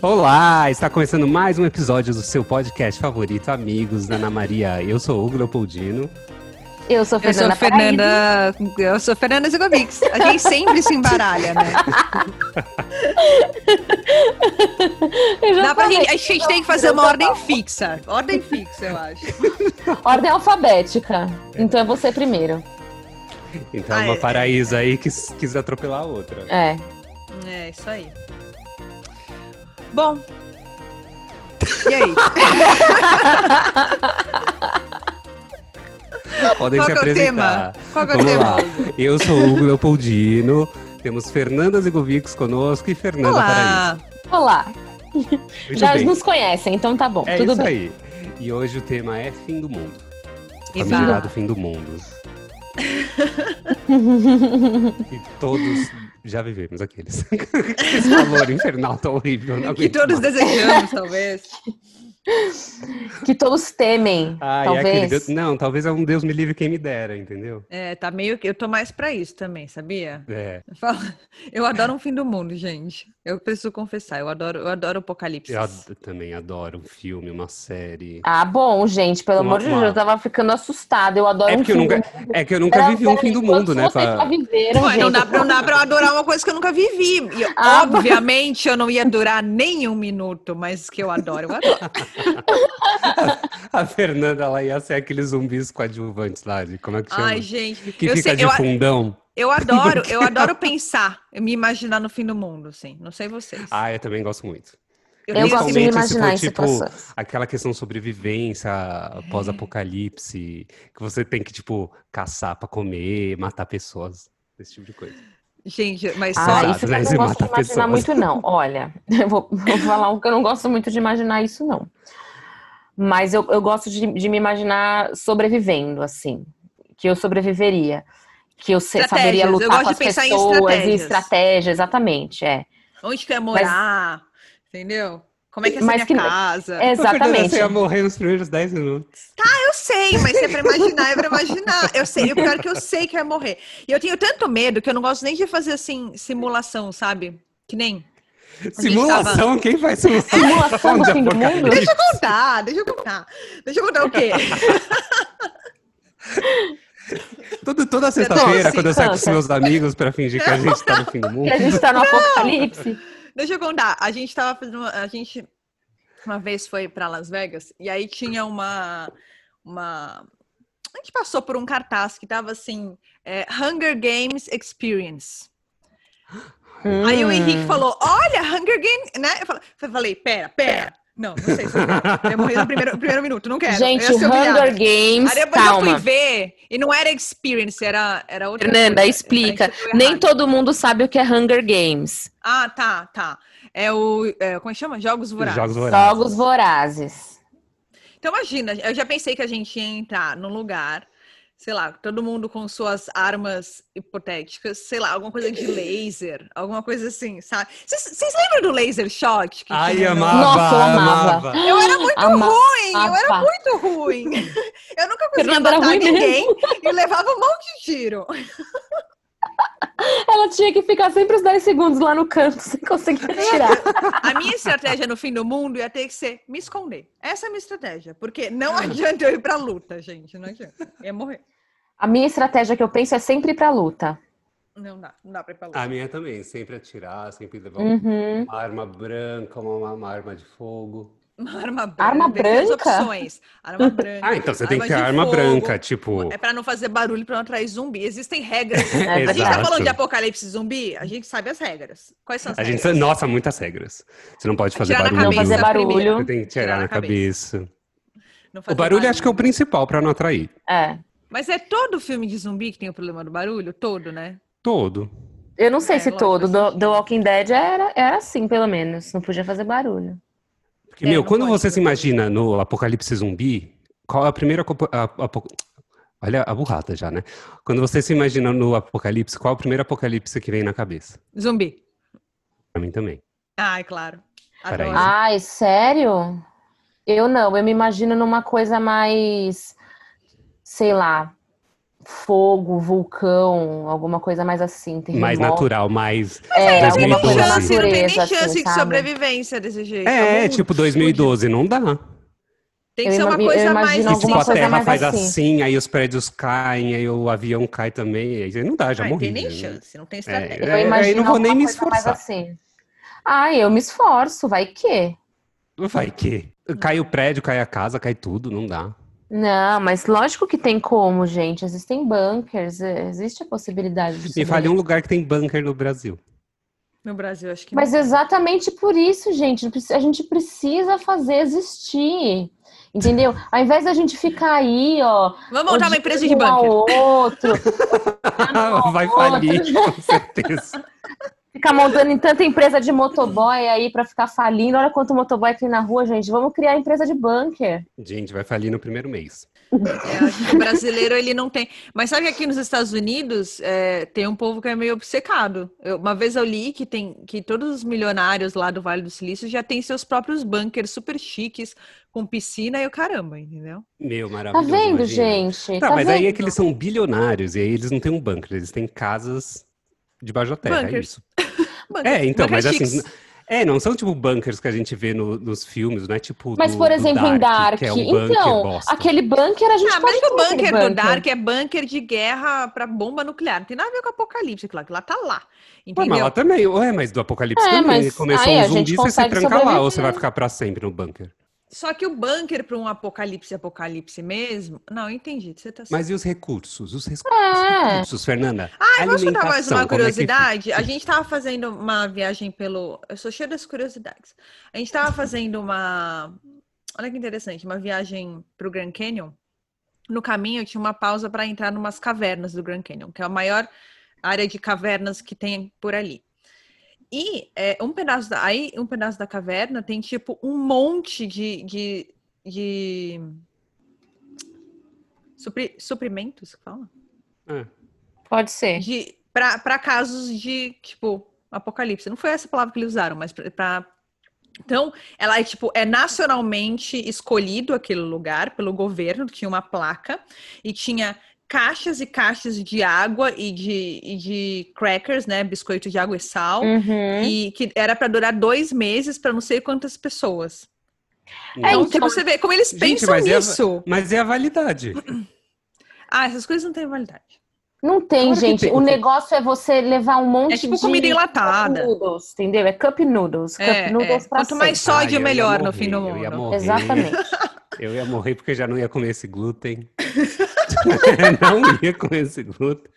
Olá, está começando mais um episódio do seu podcast favorito, Amigos da Ana Maria. Eu sou o Hugo Leopoldino. Eu sou Eu Fernanda sou Fernanda. Eu sou Fernanda Zigovics. A gente sempre se embaralha, né? Dá pra gente, a gente tem que fazer uma ordem fixa. Ordem fixa, eu acho. Ordem alfabética. Então é você primeiro. Então, Ah, uma é- paraíso aí que quis atropelar a outra. É. É, isso aí. Bom. E aí? Podem Qual se é o apresentar. tema? Qual é o Vamos tema? lá. Eu sou o Hugo Leopoldino. Temos Fernanda Zigovics conosco e Fernanda Olá. Olá. Paraíso. Muito Já bem. nos conhecem, então tá bom. É tudo isso bem. aí. E hoje o tema é fim do mundo. Exato. Famigerado fim do mundo. E todos já vivemos aqueles. Esse valor infernal tá horrível. não Que todos mais. desejamos, talvez. que todos temem, Ah, e aquele talvez. Deus- Não, talvez é um Deus me livre quem me dera, entendeu? É, tá meio que. Eu tô mais pra isso também, sabia? É, Eu falo- Eu adoro um fim do mundo, gente. Eu preciso confessar, eu adoro, eu adoro apocalipse. eu ad- também adoro um filme, uma série. Ah, bom, gente, pelo Uma- amor de Deus, uma- eu tava ficando assustada. Eu adoro É um porque eu fim do nunca, é que eu nunca vivi um fim do mundo, né? Vocês pra- viveram, Ué, gente. não, dá pra, não dá pra eu adorar uma coisa que eu nunca vivi. E, Ah, obviamente, eu não ia durar nem um minuto, mas que eu adoro, eu adoro. A Fernanda ela ia ser aqueles zumbis coadjuvantes lá, de como é que chama? Ai, gente. que eu, fica sei- de eu, a- fundão. Eu adoro, eu adoro pensar, me imaginar no fim do mundo, assim. Não sei vocês. Ah, eu também gosto muito. Eu gosto de me se imaginar for, em tipo, situações. Aquela questão sobrevivência pós-apocalipse, que você tem que, tipo, caçar pra comer, matar pessoas, esse tipo de coisa. Gente, mas só. Ah, isso eu né? não gosto de imaginar pessoas. muito, não. Olha, eu vou, vou falar um que eu não gosto muito de imaginar isso, não. Mas eu, eu gosto de, de me imaginar sobrevivendo, assim. Que eu sobreviveria. Que eu se- saberia eu lutar gosto com as de pensar em pessoas e estratégia, exatamente, é. Onde que eu ia morar? Entendeu? Como é que ser Mas minha que- casa? É, Exatamente. Você ia morrer nos primeiros 10 minutos. Eu sei, mas se é pra imaginar, é pra imaginar. Eu sei, e o pior é que eu sei que vai morrer. E eu tenho tanto medo que eu não gosto nem de fazer assim, simulação, sabe? Que nem. Simulação? Quem faz simulação? Simulação do de fim do mundo? apocalipse? Deixa eu contar, deixa eu contar. Deixa eu contar o quê? Todo, toda sexta-feira, quando eu saio com os meus amigos pra fingir que a gente tá no fim do mundo. Que a gente tá no apocalipse. Deixa eu contar. A gente tava fazendo. uma- A gente uma vez foi pra Las Vegas e aí tinha uma. uma a gente passou por um cartaz que tava assim: é, Hunger Games Experience. Aí o Henrique Hum. falou: Olha, Hunger Games, né? Eu falei pera, pera. Não, não sei se eu quero. Eu ia morrer no primeiro, primeiro minuto, não quero. Gente, humilhada. Hunger Games, Aí depois eu fui calma. ver e não era experience, era, era outra Fernanda, coisa. explica. Deu Nem todo mundo sabe o que é Hunger Games. Ah, tá, tá. É o. é, como é que chama? Jogos Vorazes. Jogos vorazes. Jogos vorazes. Então, imagina, eu já pensei que a gente ia entrar num lugar, sei lá, todo mundo com suas armas hipotéticas, sei lá, alguma coisa de laser, alguma coisa assim, sabe? Vocês lembram do laser shot? Que Ai, no- amava, Nossa, eu amava. amava. Eu era muito Ama- ruim, eu era muito ruim. Eu nunca conseguia Fernanda matar ninguém e levava um monte de tiro. Ela tinha que ficar sempre os 10 segundos lá no canto sem conseguir tirar. A minha estratégia no fim do mundo ia ter que ser me esconder. Essa é a minha estratégia, porque não adianta eu ir pra luta, gente, não adianta. Ia morrer. A minha estratégia que eu penso é sempre ir pra luta. Não dá, não dá pra ir pra luta. A minha também, sempre atirar, sempre levar Uhum. uma arma branca, uma, uma arma de fogo. Uma arma branca. Arma branca? opções. Arma branca. Ah, então você tem que ter arma fogo, branca, tipo. É pra não fazer barulho pra não atrair zumbi. Existem regras. É a gente tá falando de apocalipse zumbi, a gente sabe as regras. Quais são as A gente, regras? nossa, muitas regras. Você não pode fazer Atirar na barulho. Não fazer barulho. Você tem que tirar na cabeça. Não O barulho acho que é o principal pra não atrair. É. Mas é todo filme de zumbi que tem o problema do barulho? Todo, né? Todo. Eu não sei É, se todo. Do, sentido. The Walking Dead era, era assim, pelo menos. Não podia fazer barulho. É, meu, não quando pode você se imagina no apocalipse zumbi, qual é a primeira. a- apo- Olha a burrata já, né? Quando você se imagina no apocalipse, qual é o primeiro apocalipse que vem na cabeça? Zumbi. Pra mim também. Ai, claro. Peraí. Adoro. Ai, sério? Eu não. Eu me imagino numa coisa mais. Sei lá. Fogo, vulcão, alguma coisa mais assim. Mais terremoto. natural, mais. É, Não tem nem alguma coisa da 2012. chance, não tem nem natureza, chance assim, de sabe? sobrevivência desse jeito. É, bom? tipo 2012, não dá. Tem que Eu ser uma eu coisa mais. E tipo, a terra mais faz assim. assim. aí os prédios caem, aí o avião cai também. Aí não dá, já Ah, morri. tem nem né? chance, não tem É, estratégia. Eu aí imagino não vou nem me mais esforçar. Assim. Ah, eu me esforço, vai que? Vai que. Cai o prédio, cai a casa, cai tudo, não dá. Não, mas lógico que tem como, gente. Existem bunkers, é, existe a possibilidade de Me fale um sobreviver. lugar que tem bunker no Brasil. No Brasil, acho que Mas não. exatamente por isso, gente, a gente precisa fazer existir. Entendeu? Ao invés da gente ficar aí, ó. Vamos montar uma empresa de um bunker. outro, Vai falir, com certeza. ficar montando em tanta empresa de motoboy aí pra ficar falindo. Olha quanto motoboy tem na rua, gente. Vamos criar empresa de bunker. Gente, vai falir no primeiro mês. É, acho que o brasileiro ele não tem. Mas sabe que aqui nos Estados Unidos é, tem um povo que é meio obcecado. Eu- uma vez eu li que tem que todos os milionários lá do Vale do Silício já têm seus próprios bunkers super chiques, com piscina e o caramba, entendeu? Meu, Tá maravilhoso. vendo, imagina. gente? Tá, Tá mas aí é vendo? que eles são bilionários, e aí eles não têm um bunker, eles têm casas debaixo da terra, é Bunkers. isso. Bunkers- É, então, bunkers mas assim, chiques. é, não são tipo bunkers que a gente vê no- nos filmes, não é tipo Mas, do- por do exemplo, em Dark, que é um bunker então, bosta. aquele bunker a gente Ah, pode mas o aquele bunker do Dark é bunker de guerra para bomba nuclear. Não tem nada a ver com apocalipse, claro, que lá tá lá. Ué, mas Entendeu? lá também, ué, mas do apocalipse É, também. mas Começou um zumbi, você se tranca lá, ou você vai ficar pra sempre no bunker. Só que o bunker para um apocalipse, apocalipse mesmo. Não, entendi. Você tá. Mas e os recursos? Os, res- os recursos, Fernanda? Ah, posso contar mais uma como é que curiosidade? A gente estava fazendo uma viagem pelo. Eu sou cheia das curiosidades. A gente estava fazendo uma. Olha que interessante, uma viagem para o Grand Canyon. No caminho tinha uma pausa para entrar numas cavernas do Grand Canyon, que é a maior área de cavernas que tem por ali. E é, um pedaço da, aí um pedaço da caverna tem tipo um monte de, de, de supri- suprimentos, que fala? É. Pode ser. de para casos de tipo apocalipse. Não foi essa palavra que eles usaram, mas para então ela é tipo é nacionalmente escolhido aquele lugar pelo governo, tinha uma placa e tinha caixas e caixas de água e de, e de crackers, né, biscoito de água e sal. Uhum. E que era para durar dois meses para não sei quantas pessoas. É, Então, então- você vê como eles Gente, pensam mas é a- nisso. Mas é a validade. Ah, essas coisas não têm validade. Não tem, Claro gente. tem. O negócio é você levar um monte É tipo de comida enlatada. cup noodles, entendeu? É cup noodles. Cup É, noodles é. pra Quanto mais sódio, Ah, melhor no morrer, fim do eu ia mundo. morrer. Exatamente. Eu ia morrer porque já não ia comer esse glúten. não ia comer esse glúten.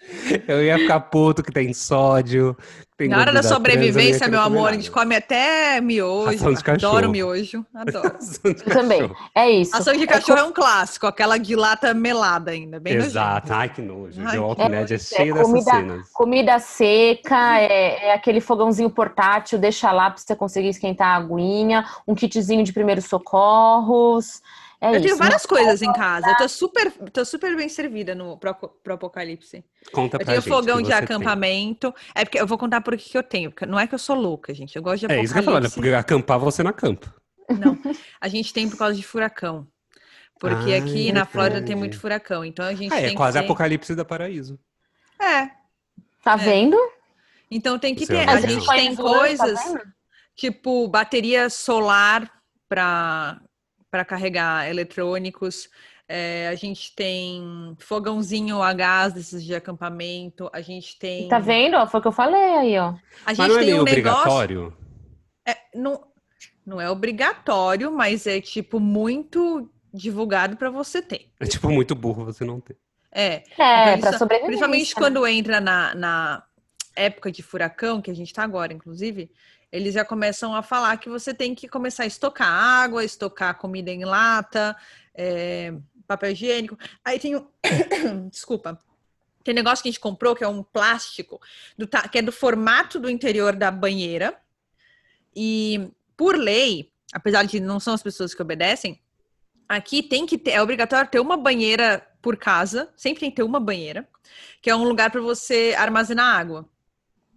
Eu ia ficar puto que tem sódio. que tem Na hora da trans, sobrevivência, querer meu amor, a gente come até miojo. Adoro cachorro. miojo. Adoro. Também. É isso. Ação de cachorro é um clássico, aquela de lata melada ainda, bem Exato. Ai, que nojo. Ai, The Walking é Dead é é cheio dessas comida- cenas. Comida seca, é, é aquele fogãozinho portátil, deixa lá pra você conseguir esquentar a aguinha, um kitzinho de primeiros socorros. É Eu isso. tenho várias coisas em casa. Eu tô super, tô super bem servida no, pro, pro apocalipse. Conta Eu pra tenho gente. fogão de você tem. acampamento. É porque eu vou contar por que eu tenho. porque Não é que eu sou louca, gente. Eu gosto de É apocalipse. isso que eu ia falar, né? Porque acampar você não acampa. Não. A gente tem por causa de furacão. Porque Ah, aqui é na Flórida tem muito furacão. Então a gente Ah, tem é que quase ter... apocalipse da paraíso. É. Tá vendo? Então tem que Isso é ter. A gente tem tá coisas. vendo? tipo bateria solar para para carregar eletrônicos. É, a gente tem fogãozinho a gás desses de acampamento. A gente tem. Tá vendo? Foi o que eu falei aí, ó. A Mas gente não é tem um negócio. obrigatório? É, não, não é obrigatório, mas é tipo muito divulgado para você ter. É tipo muito burro você não ter. É. É, Então, pra isso- sobreviver. Principalmente quando entra na, na época de furacão, que a gente está agora, inclusive, eles já começam a falar que você tem que começar a estocar água, estocar comida em lata, é, papel higiênico. Aí tem o. Desculpa. Tem um negócio que a gente comprou que é um plástico, do que é do formato do interior da banheira. E, por lei, apesar de não são as pessoas que obedecem, aqui tem que ter, é obrigatório ter uma banheira por casa, sempre tem que ter uma banheira, que é um lugar para você armazenar água.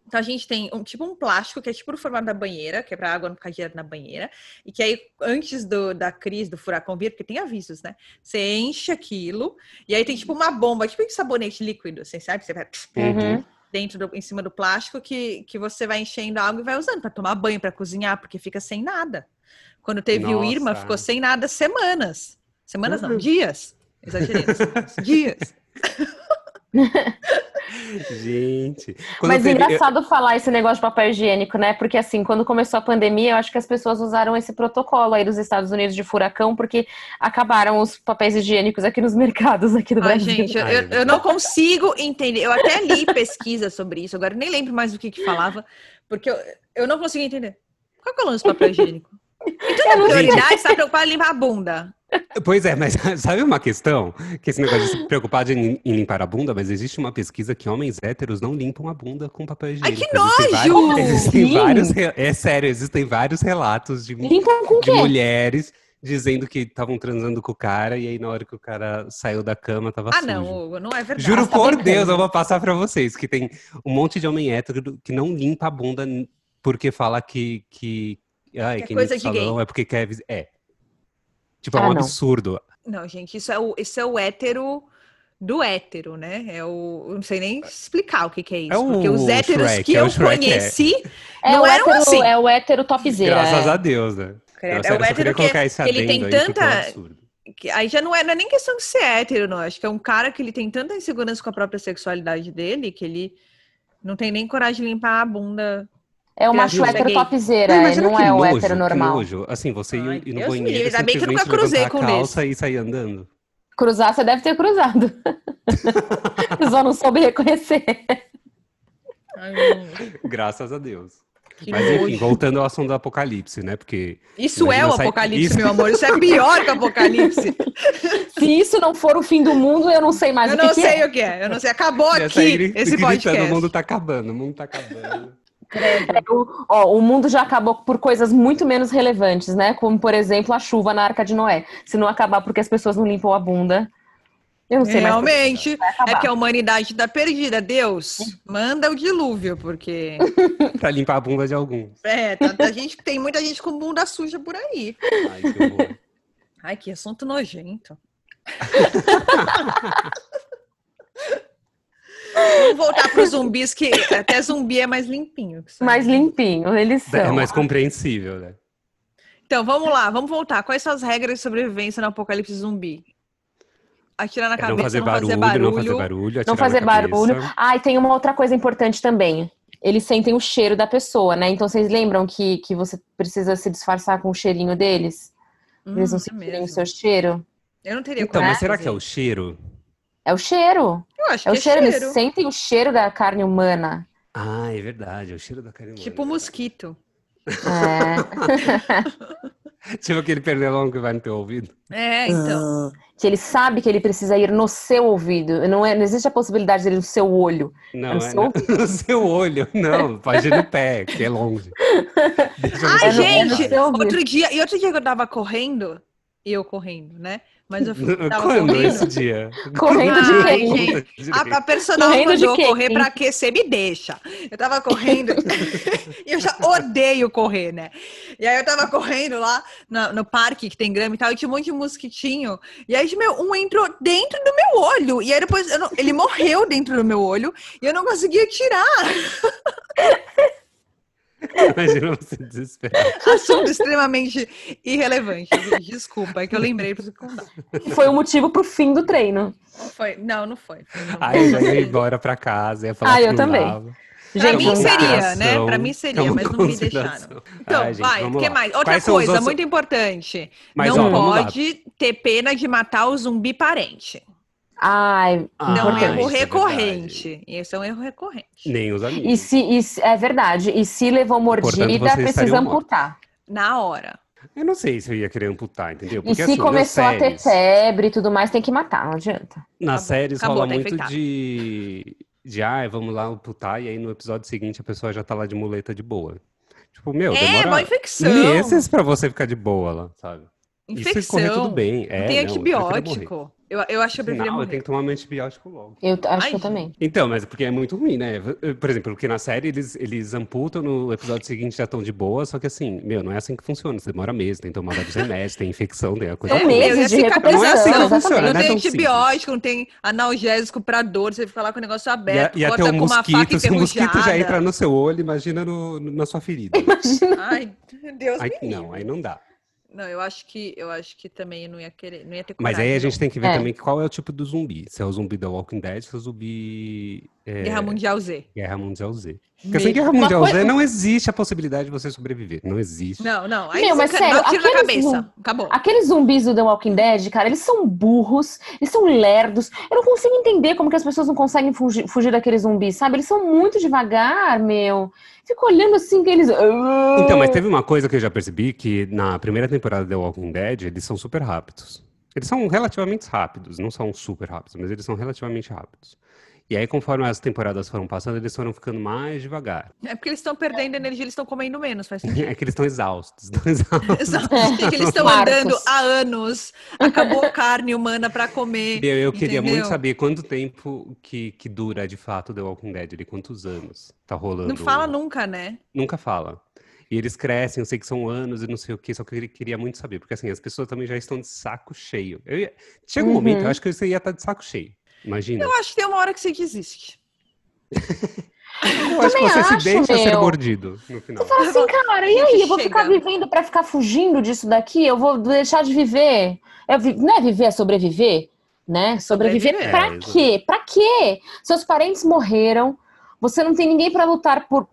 Então a gente tem um tipo um plástico que é tipo o formato da banheira, que é para água não ficar direto na banheira, e que aí antes do, da crise do furacão vir, porque tem avisos, né? Você enche aquilo e aí tem tipo uma bomba, tipo um sabonete líquido, você sabe? Você vai Uhum. dentro do, em cima do plástico que, que você vai enchendo água e vai usando para tomar banho, para cozinhar, porque fica sem nada. Quando teve o Nossa. Irma, ficou sem nada semanas. Semanas não, Uhum. dias. Exagerei. não dias. Gente. quando Mas é teve- engraçado falar esse negócio de papel higiênico, né? Porque assim, quando começou a pandemia, eu acho que as pessoas usaram esse protocolo aí dos Estados Unidos de furacão, porque acabaram os papéis higiênicos aqui nos mercados aqui do Ai, Brasil. gente, eu, eu- eu não consigo entender. Eu até li pesquisa sobre isso, agora nem lembro mais do que, que falava, porque eu, eu não consigo entender. Qual que é o lance do papel higiênico? E toda não sei. prioridade está preocupada em limpar a bunda. Pois é, mas sabe uma questão? Que esse negócio de se preocupar de em em limpar a bunda, mas existe uma pesquisa que homens héteros não limpam a bunda com papel Ai, higiênico. que Existem nojo! vários- Existem Sim. vários, é sério, existem vários relatos de, de mulheres dizendo que estavam transando com o cara e aí na hora que o cara saiu da cama tava Ah, sujo. não, Hugo, não é verdade. Juro tá por brincando. Deus, eu vou passar pra vocês que tem um monte de homem hétero que não limpa a bunda porque fala que que ai, Que é coisa de gay. salão é porque quer é. Tipo, é Ah, um não. absurdo. Não, gente, isso é o, isso é o hétero do hétero, né? É o. Eu não sei nem explicar o que, que é isso. É o porque os héteros Shrek, que é eu Shrek, é. conheci É não o eram hétero, assim. é o hétero topzera. Graças é. a Deus, né? Credo, é sério, o hétero que, que ele tem aí, é um tanta. que aí já não é, não é nem questão de ser hétero, não. Acho que é um cara que ele tem tanta insegurança com a própria sexualidade dele que ele não tem nem coragem de limpar a bunda. É o macho Criatura hétero gay. topzera, Não, imagina não é o hétero normal. nojo. Assim, você ir, Ai, ir no Deus me banheiro, ainda bem que eu nunca cruzei com a calça e sair andando. Cruzar, você deve ter cruzado. Eu Só não soube reconhecer. Ai, não. Graças a Deus. Que Mas enfim, nojo. voltando ao assunto do apocalipse, né? Porque Isso é o sair- apocalipse, Isso- meu amor. Isso é pior que o apocalipse. Se isso não for o fim do mundo, eu não sei mais Eu o que, não que sei é. o que é. Eu não sei. Acabou aqui esse gritando, podcast. o mundo tá acabando, o mundo tá acabando. O, ó, o mundo já acabou por coisas muito menos relevantes, né? Como, por exemplo, a chuva na Arca de Noé. Se não acabar porque as pessoas não limpam a bunda, eu não sei mais. Realmente, acabar. é porque a humanidade tá perdida. Deus, manda o dilúvio, porque pra limpar a bunda de alguns. é, tá- a gente, tem muita gente com bunda suja por aí. Ai, que. Ai, que assunto nojento. Vamos voltar para os zumbis, que até zumbi é mais limpinho. Mais limpinho, eles são. É mais compreensível, né? Então, vamos lá, vamos voltar. Quais são as regras de sobrevivência no apocalipse zumbi? Atirar na É cabeça, não fazer barulho, não fazer barulho, Não fazer barulho. Ah, e tem uma outra coisa importante também. Eles sentem o cheiro da pessoa, né? Então vocês lembram que, que você precisa se disfarçar com o cheirinho deles? Eles não Hum, é sentirem o seu cheiro? Eu não teria Então, coragem mas será fazer que é o cheiro? É o cheiro. Eu acho É o que cheiro. é Eles cheiro. sentem o cheiro da carne humana. Ah, é verdade, é o cheiro da carne Tipo humana. mosquito. É. Tipo aquele pernilongo que vai no teu ouvido. É, então. que ele sabe que ele precisa ir no seu ouvido. Não, é, não existe a possibilidade dele no seu olho. Não, É no é seu no, no seu olho. Não, pode ir no pé, que é longe. Ai, é gente, outro dia, e outro dia que eu tava correndo, e eu correndo, né? Mas eu fui- tava Quando correndo. esse dia? Correndo de quem? direito. A, a personal Correndo de mandou correr pra aquecer, me deixa. Eu tava correndo e eu já odeio correr, né? E aí eu tava correndo lá no, no parque que tem grama e tal, e tinha um monte de mosquitinho. E aí, meu, um entrou dentro do meu olho. E aí depois eu não- ele morreu dentro do meu olho e eu não conseguia tirar. Imagina você desesperado. Assunto extremamente irrelevante. gente. Desculpa, é que eu lembrei pra você contar. Foi o motivo pro fim do treino. Foi, não, não foi. Aí eu já ia embora pra casa, ia falar Ah, eu também. Pra Gente, mim não dá. seria, né? Pra mim seria, mas não me deixaram. Então, Ai, gente, vai, o que mais? Outra Quais os coisa outros- muito importante. Mas, não ó, pode ter pena de matar o zumbi parente. Ai, Ah, Não é um erro é recorrente. Isso é um erro recorrente. Nem os amigos. E se, e se- é verdade. E se levou mordida, precisa amputar. Na hora. Eu não sei se eu ia querer amputar, entendeu? E se começou a ter febre e tudo mais, tem que matar, não adianta. Nas Acabou, séries acabou, rola tá muito infectado. de. De, ai, vamos lá amputar, e aí no episódio seguinte a pessoa já tá lá de muleta de boa. Tipo, meu, é, uma demora infecção. meses pra você ficar de boa lá, sabe? Infecção. Isso correr tudo bem. É, Tem não, antibiótico. Eu, eu acho que eu preferia Não, eu tenho que tomar meu antibiótico logo. Eu acho Ai, que eu também. Então, mas porque é muito ruim, né? Por exemplo, porque na série eles, eles amputam, no episódio seguinte já estão de boa, só que assim, meu, não é assim que funciona. Você demora meses, tem que tomar vários remédios, tem infecção, tem a coisa É, meses de cicatrização. Não é assim que recuperação, funciona, Não né? tem tão simples. antibiótico, não tem analgésico pra dor, você fica lá com o negócio aberto, ia ter corta um com uma faca mosquito, se o mosquito já entra no seu olho, imagina no, no- na sua ferida. Ai, meu Deus Aí, me não, aí não dá. Não, eu acho que eu acho que também não ia querer, não ia ter Mas coragem. aí a gente tem que ver É. também qual é o tipo do zumbi. Se é o zumbi da Walking Dead, se é o zumbi é. Guerra Mundial Z. Guerra Mundial Z. Porque sem Guerra Mundial coisa- Z não existe a possibilidade de você sobreviver. Não existe. Não, não. Aí Meu, mas você sério, dá tiro na aqueles cabeça. zum- Acabou. Aqueles zumbis do The Walking Dead, cara, eles são burros, eles são lerdos. Eu não consigo entender como que as pessoas não conseguem fugir, fugir daqueles zumbis, sabe? Eles são muito devagar, meu. Fico olhando assim que eles. Então, mas teve uma coisa que eu já percebi, que na primeira temporada de The Walking Dead, eles são super rápidos. Eles são relativamente rápidos, não são super rápidos, mas eles são relativamente rápidos. E aí, conforme as temporadas foram passando, eles foram ficando mais devagar. É porque eles estão perdendo energia, eles estão comendo menos, faz sentido. É que eles estão exaustos. Estão exaustos. Exato. E que eles estão andando há anos. Acabou a carne humana pra comer. Meu, eu queria muito saber quanto tempo que, que dura de fato The Walking Dead, ali, quantos anos tá rolando. Não fala nunca, né? Nunca fala. E eles crescem, eu sei que são anos e não sei o que, só que eu queria- queria muito saber, porque assim, as pessoas também já estão de saco cheio. Eu ia- Chega um Uhum. momento, eu acho que você ia estar de saco cheio. Imagina. Eu acho que tem uma hora que você desiste. Eu acho que você acho, se deixa ser meu. mordido no final. Fala assim, cara, e aí? Eu vou ficar vivendo pra ficar fugindo disso daqui? Eu vou deixar de viver? É não é viver, é sobreviver? Né? Sobreviver Sobreviver. pra É, quê? Pra quê? Seus parentes morreram, você não tem ninguém pra lutar por.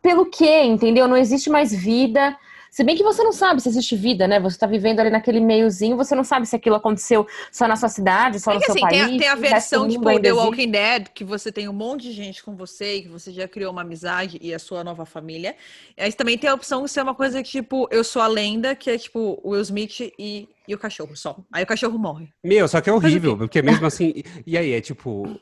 Pelo quê, entendeu? Não existe mais vida. Se bem que você não sabe se existe vida, né? Você tá vivendo ali naquele meiozinho, você não sabe se aquilo aconteceu só na sua cidade, só É no que seu assim, tem país. a, tem a resto do versão, tipo, The existe. Walking Dead, que você tem um monte de gente com você, e que você já criou uma amizade e a sua nova família. Aí também tem a opção de ser uma coisa tipo, eu sou a lenda, que é tipo o Will Smith e, e o cachorro só. Aí o cachorro morre. Meu, só que é Mas horrível, porque mesmo assim. E aí, é tipo.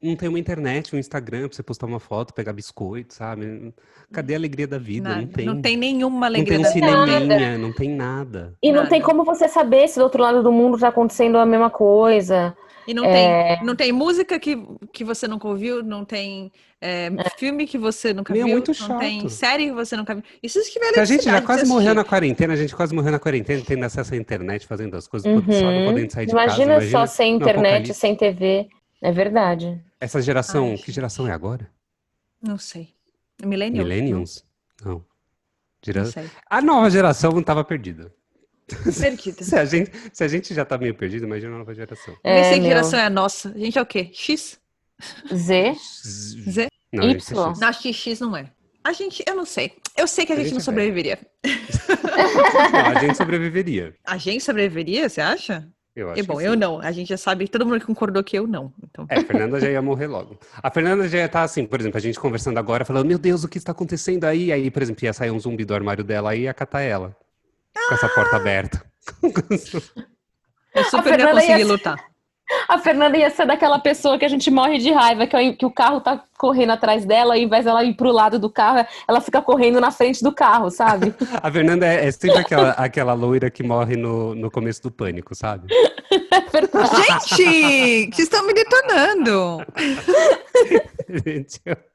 Não tem uma internet, um Instagram pra você postar uma foto, pegar biscoito, sabe? Cadê a alegria da vida? Nada. Não tem. Não tem nenhuma Não alegria tem um da vida. cineminha, não tem nada. E não Nada. tem como você saber se do outro lado do mundo tá acontecendo a mesma coisa. E não, É. tem, não tem música que, que você nunca ouviu, não tem é, filme que você nunca Meu, viu, muito não tem chato. série que você nunca viu. Isso tiver Se a gente já quase você morreu na quarentena, a gente quase morreu na quarentena, tendo acesso à internet, fazendo as coisas, só não Uhum. podendo sair de Imagina, casa. só sem internet, sem TV. É verdade. Essa geração, Ai, que geração é agora? Não sei. Millennium? Millennials? Não. Gera- Não sei. A nova geração não estava perdida. Perdida. Se a, gente, se a gente já tá meio perdido, imagina a nova geração. Eu nem É, sei que meu. geração é a nossa. A gente é o quê? X? Z, Z? Não, é Y. X. Não, acho que X não é. A gente, eu não sei. Eu sei que a, A gente, gente não é sobreviveria. Não, a gente sobreviveria. A gente sobreviveria, você acha? Eu acho E bom, que eu não. A gente já sabe, todo mundo concordou que eu não. Então, É, a Fernanda já ia morrer logo. A Fernanda já ia estar assim, por exemplo, a gente conversando agora, falando, meu Deus, o que está acontecendo aí? Aí, por exemplo, ia sair um zumbi do armário dela e ia catar ela. Com essa porta aberta. eu super ia Fernanda ia conseguir ser- lutar. A Fernanda ia ser daquela pessoa que a gente morre de raiva, que, que o carro tá correndo atrás dela, e ao invés dela ir pro lado do carro, ela fica correndo na frente do carro, sabe? A Fernanda é, é sempre aquela, aquela loira que morre no, no começo do pânico, sabe? É verdade. Gente, vocês estão me detonando. Gente, eu-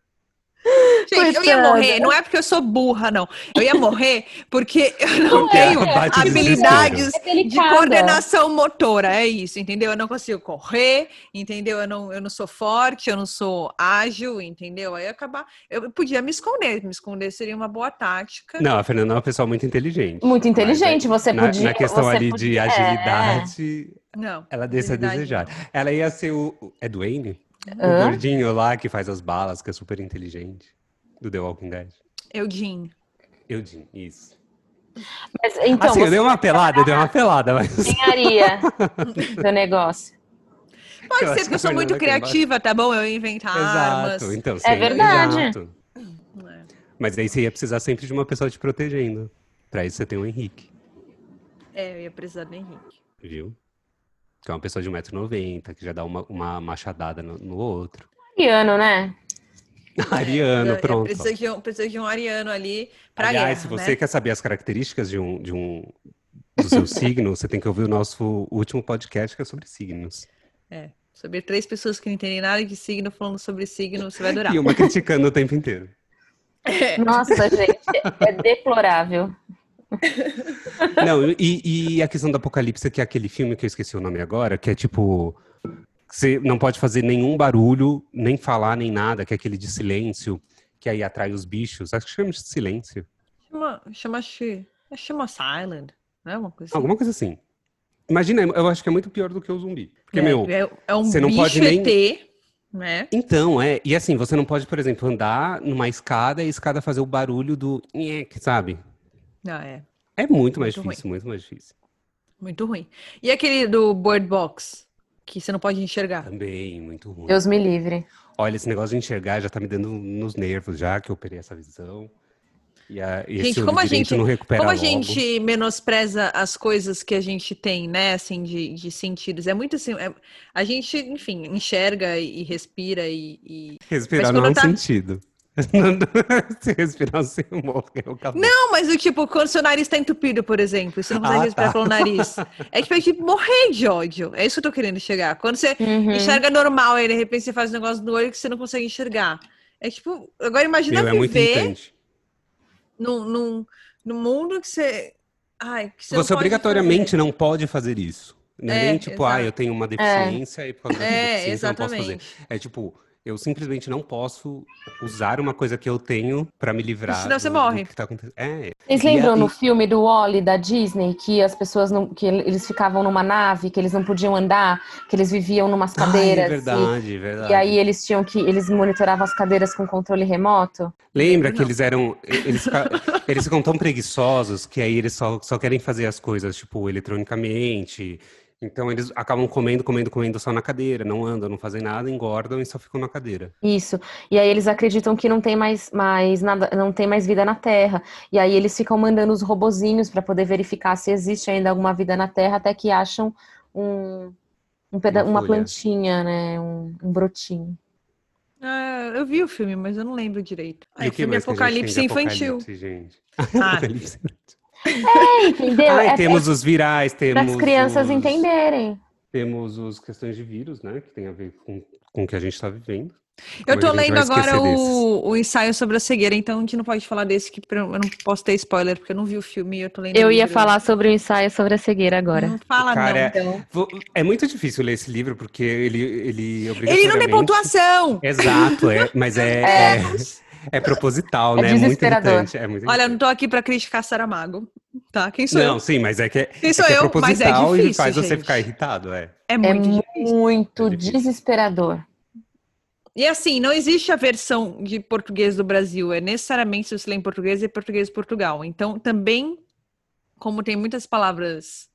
Gente, eu ia Coitada. morrer, não é porque eu sou burra, não. Eu ia morrer porque eu não Porque tenho bate o habilidades É de coordenação motora, é isso, entendeu? Eu não consigo correr, entendeu? Eu não, eu não sou forte, eu não sou ágil, entendeu? Aí eu acabar. Eu podia me esconder, me esconder seria uma boa tática. Não, a Fernanda é uma pessoa muito inteligente. Muito inteligente, Mas, você é, na, podia. Na questão ali podia- de é. agilidade, Não. ela deixa a desejar. não. Ela ia ser o. É Dwayne? O gordinho lá que faz as balas, que é super inteligente. Do The Walking Dead. Eudine. Eudine, isso. Mas, então, assim, eu você dei uma pelada, eu dei uma pelada, mas. ganharia do negócio. Pode Eu ser porque que eu sou muito criativa, tá bom? Eu ia inventar armas. Exato, então. É sim, verdade. exato. É. Mas aí você ia precisar sempre de uma pessoa te protegendo. Pra isso você tem o Henrique, É, eu ia precisar do Henrique. viu? Que é uma pessoa de 1,90m, que já dá uma, uma machadada no, no outro. Ariano, né? Ariano, eu pronto. Precisa de, um, precisa de um ariano ali pra Aliás, guerra, se você né? quer saber as características de um, de um do seu signo, você tem que ouvir o nosso último podcast que é sobre signos. É. Sobre três pessoas que não entendem nada de signo falando sobre signo, você vai adorar. E uma criticando o tempo inteiro. Nossa, gente, é deplorável. Não, e, e a questão do Apocalipse, que é aquele filme que eu esqueci o nome agora, que é tipo. Você não pode fazer nenhum barulho, nem falar, nem nada, que é aquele de silêncio, que aí atrai os bichos. Acho que chama de silêncio. Chama, chama, chama Silent, né? Uma coisa assim. Alguma coisa assim. Imagina, eu acho que é muito pior do que o zumbi. Porque, é, meu, é, é um você não bicho pode nem- ET, né? Então, é. E assim, você não pode, por exemplo, andar numa escada e a escada fazer o barulho do sabe? Ah, é. É muito mais Muito difícil, muito mais difícil. Muito ruim. E aquele do Bird Box, que você não pode enxergar. Também, muito ruim. Deus me livre. Olha, esse negócio de enxergar já tá me dando nos nervos, já que eu operei essa visão. E, a, e Gente, como a gente- não recupera Como a logo. gente menospreza as coisas que a gente tem, né, assim, de, de sentidos. É muito assim, é- a gente, enfim, enxerga e, e respira e, e- Respirar não é um tá- sentido. Se respirar, você morre. Acabou. Não, mas o tipo, quando seu nariz tá entupido, por exemplo, e você não consegue Ah, respirar tá. pelo nariz. É tipo, é tipo morrer de ódio. É isso que eu tô querendo chegar. Quando você Uhum. enxerga normal e de repente você faz um negócio no olho que você não consegue enxergar. É tipo, agora imagina Meu, é muito viver irritante. num, num, num mundo que você. Ai, que você, Você, não obrigatoriamente fazer. não pode fazer isso. Não é, É, nem tipo, ah, exato. eu tenho uma deficiência e por causa É, deficiência eu não posso fazer. exatamente. É tipo, eu simplesmente não posso usar uma coisa que eu tenho pra me livrar Senão você do- do morre. que tá acontecendo. É, Vocês E lembram no e- filme do Wally da Disney que as pessoas não, que eles ficavam numa nave, que eles não podiam andar, que eles viviam numas Ai, cadeiras é e- verdade, é verdade. e, aí eles tinham que eles monitoravam as cadeiras com controle remoto? Lembra Lembro, que não. eles eram. Eles, eles ficam tão preguiçosos que aí eles só, só querem fazer as coisas, tipo, eletronicamente. Então eles acabam comendo, comendo, comendo só na cadeira, não andam, não fazem nada, engordam e só ficam na cadeira. Isso. E aí eles acreditam que não tem mais, mais nada, não tem mais vida na Terra. E aí eles ficam mandando os robozinhos para poder verificar se existe ainda alguma vida na Terra, até que acham um, um peda- Uma uma plantinha, né? Um, um brotinho. Ah, eu vi o filme, mas eu não lembro direito. Aí, o filme Apocalipse Infantil. Apocalipse, gente? Ah. É, entendeu? Ah, é temos os virais, para temos as crianças os, entenderem. Temos as questões de vírus, né? Que tem a ver com, com o que a gente está vivendo. Eu é gente lendo agora o, o ensaio sobre a cegueira, então a gente não pode falar desse, que eu não posso ter spoiler, porque eu não vi o filme e eu tô lendo Eu ia livro. falar sobre o ensaio sobre a cegueira agora. Não fala, Cara, não. Então, É muito difícil ler esse livro porque ele, ele Ele não tem pontuação! Exato, é, mas é, É. é, é proposital, É né? É muito desesperador. irritante. É muito Olha, eu não tô aqui pra criticar Saramago, tá? Quem sou Não, eu? sim, mas é que é, Quem é sou que é eu? Mas é proposital e difícil, faz você gente. ficar irritado, é. É é muito difícil. muito É difícil. desesperador. E assim, não existe a versão de português do Brasil. É necessariamente, se você lê em português, é português de Portugal. Então, também, como tem muitas palavras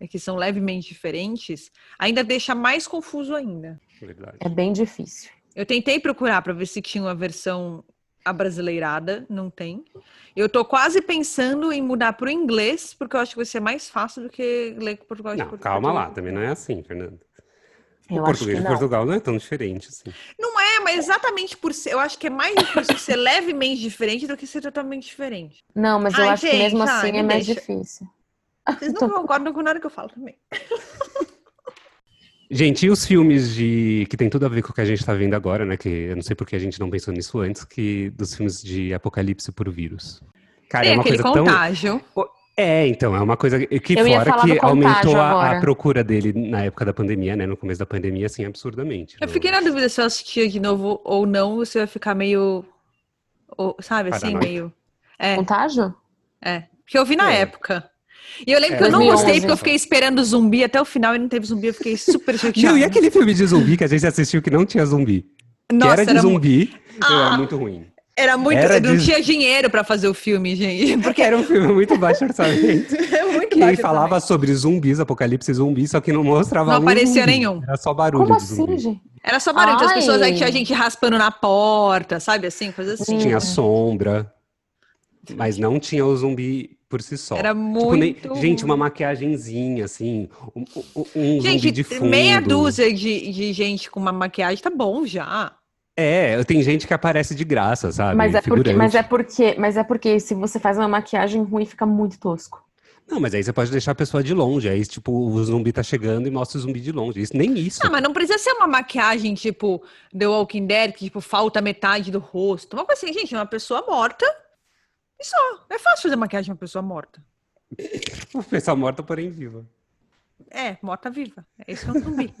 é, que são levemente diferentes, ainda deixa mais confuso ainda. Verdade. É bem difícil. Eu tentei procurar para ver se tinha uma versão abrasileirada, não tem. Eu tô quase pensando em mudar para o inglês, porque eu acho que vai ser mais fácil do que ler com português de Não, Portugal. calma lá, também não é assim, Fernando. O Eu português de. Portugal não é tão diferente assim. Não é, mas exatamente por ser. Eu acho que é mais difícil ser levemente diferente do que ser totalmente diferente. Não, mas eu Ai, acho que mesmo gente, assim me é mais deixa. difícil. Vocês não concordam com nada que eu falo também. Gente, e os filmes de que tem tudo a ver com o que a gente tá vendo agora, né? Que eu não sei porque a gente não pensou nisso antes, que dos filmes de apocalipse por vírus. Cara, Tem é uma aquele coisa tão contágio. É, então, é uma coisa que Eu fora que aumentou a, a procura dele na época da pandemia, né? No começo da pandemia, assim, absurdamente. Eu No- fiquei na dúvida se eu assistia de novo ou não, você vai ficar meio. ou- sabe, assim, Paranoico. meio. É, Contágio? é. Porque eu vi na É. época. E eu lembro É, que eu não 2011. gostei, porque eu fiquei esperando zumbi até o final e não teve zumbi, eu fiquei super chateada. Não, e aquele filme de zumbi que a gente assistiu que não tinha zumbi? Nossa, que era de era, mu- zumbi, meu, Ah. era muito ruim. era muito. era não de- tinha dinheiro pra fazer o filme, gente. Porque Era um filme muito baixo orçamento. é muito Que baixo falava também. sobre zumbis, apocalipse zumbi, só que não mostrava Não um aparecia zumbi. nenhum. Era só barulho Como de zumbi. assim, gente? Era só barulho, as Ai. pessoas aí tinha gente raspando na porta, sabe assim, coisa assim. Tinha sombra, mas não tinha o zumbi por si só. Era Tipo, nem- muito. gente, uma maquiagenzinha, assim, um, um- zumbi Gente, de fundo. meia dúzia de, de gente com uma maquiagem tá bom já. É, tem gente que aparece de graça, sabe? Mas é, porque, mas, é porque, mas é porque se você faz uma maquiagem ruim, fica muito tosco. Não, mas aí você pode deixar a pessoa de longe. Aí, tipo, o zumbi tá chegando e mostra o zumbi de longe. Isso, nem isso. Não, mas não precisa ser uma maquiagem tipo The Walking Dead, que tipo, falta metade do rosto. Uma coisa assim, gente, uma pessoa morta. E só. É fácil fazer maquiagem uma pessoa morta. Uma pessoa morta, porém viva. É, morta viva. É isso que é um zumbi.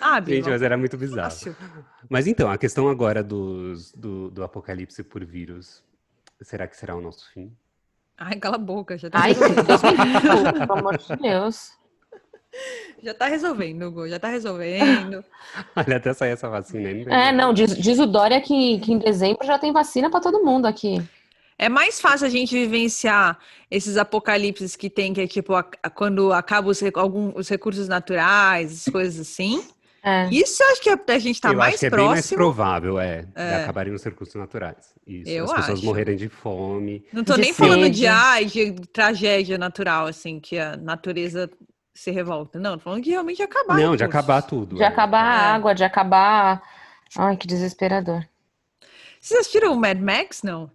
ah, Gente, mas era muito bizarro. fácil. Mas então, a questão agora dos, do, do apocalipse por vírus. Será que será o nosso fim? Ai, cala a boca, já tá Ai. Deus me livre, pelo amor de Deus. Já tá resolvendo, Hugo, já tá resolvendo. Olha, até sair essa vacina ainda. É, não, diz, diz o Dória que, que em dezembro já tem vacina pra todo mundo aqui. É mais fácil a gente vivenciar esses apocalipses que tem, que é tipo, a- a- quando acabam os, algum- os recursos naturais, as coisas assim. É. Isso eu acho que a, a gente tá eu mais acho que é bem mais próximo. provável, é, de É. acabarem os recursos naturais. Isso. Eu As pessoas acho. morrerem de fome. Não tô de nem falando de, sede. ai, de tragédia natural, assim, que a natureza se revolta. Não, tô falando que realmente acabar. Não, de acabar tudo. De é. acabar a É. água, de acabar. Ai, que desesperador. Vocês assistiram o Mad Max? Não.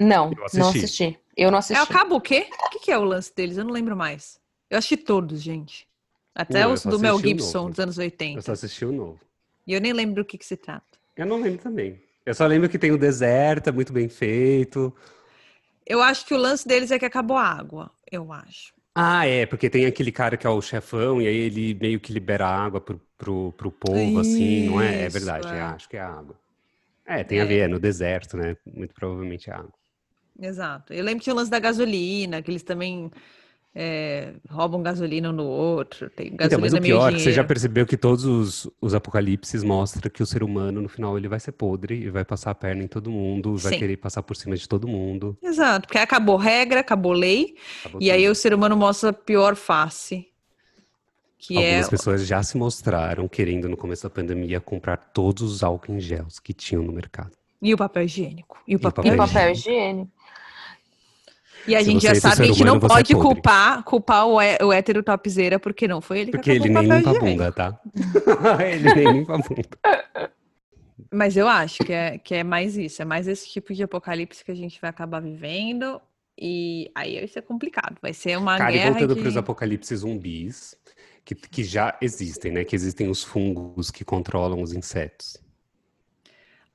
Não, Eu assisti. não assisti. Eu não É, assisti. acaba o quê? O que, que é o lance deles? Eu não lembro mais. Eu assisti todos, gente. Até eu os do Mel Gibson, dos anos Eu 80. só assisti o novo. E eu nem lembro do que, que se trata. Eu não lembro também. Eu só lembro que tem o deserto, é muito bem feito. Eu acho que o lance deles é que acabou a água. Eu acho. Ah, é, porque tem aquele cara que é o chefão e aí ele meio que libera água pro, pro, pro povo, assim, não é? É verdade, é. é, acho que é água. É, tem É. a ver, é no deserto, né? Muito provavelmente é água. Exato. Eu lembro que tinha o lance da gasolina, que eles também é, roubam gasolina um no outro. Tem Então, gasolina mas o meio pior é que você já percebeu que todos os, os apocalipses mostram que o ser humano, no final, ele vai ser podre e vai passar a perna em todo mundo, vai Sim. querer passar por cima de todo mundo. Exato, porque acabou regra, acabou lei, acabou e aí tudo. o ser humano mostra a pior face. Que Algumas é. pessoas já se mostraram querendo, no começo da pandemia, comprar todos os álcool em gels que tinham no mercado. E o papel higiênico. E o papel, E o papel higiênico. E a Se gente já é sabe que a gente não humano, é pode podre. culpar, culpar o, o hétero topzera, porque não foi ele Porque que acabou ele nem limpa a bunda, tá? ele nem limpa a bunda. Mas eu acho que é, que é mais isso, é mais esse tipo de apocalipse que a gente vai acabar vivendo. E aí vai ser complicado. Vai ser uma Cara, guerra voltando de... para os apocalipses zumbis, que, que já existem, né? Que existem os fungos que controlam os insetos.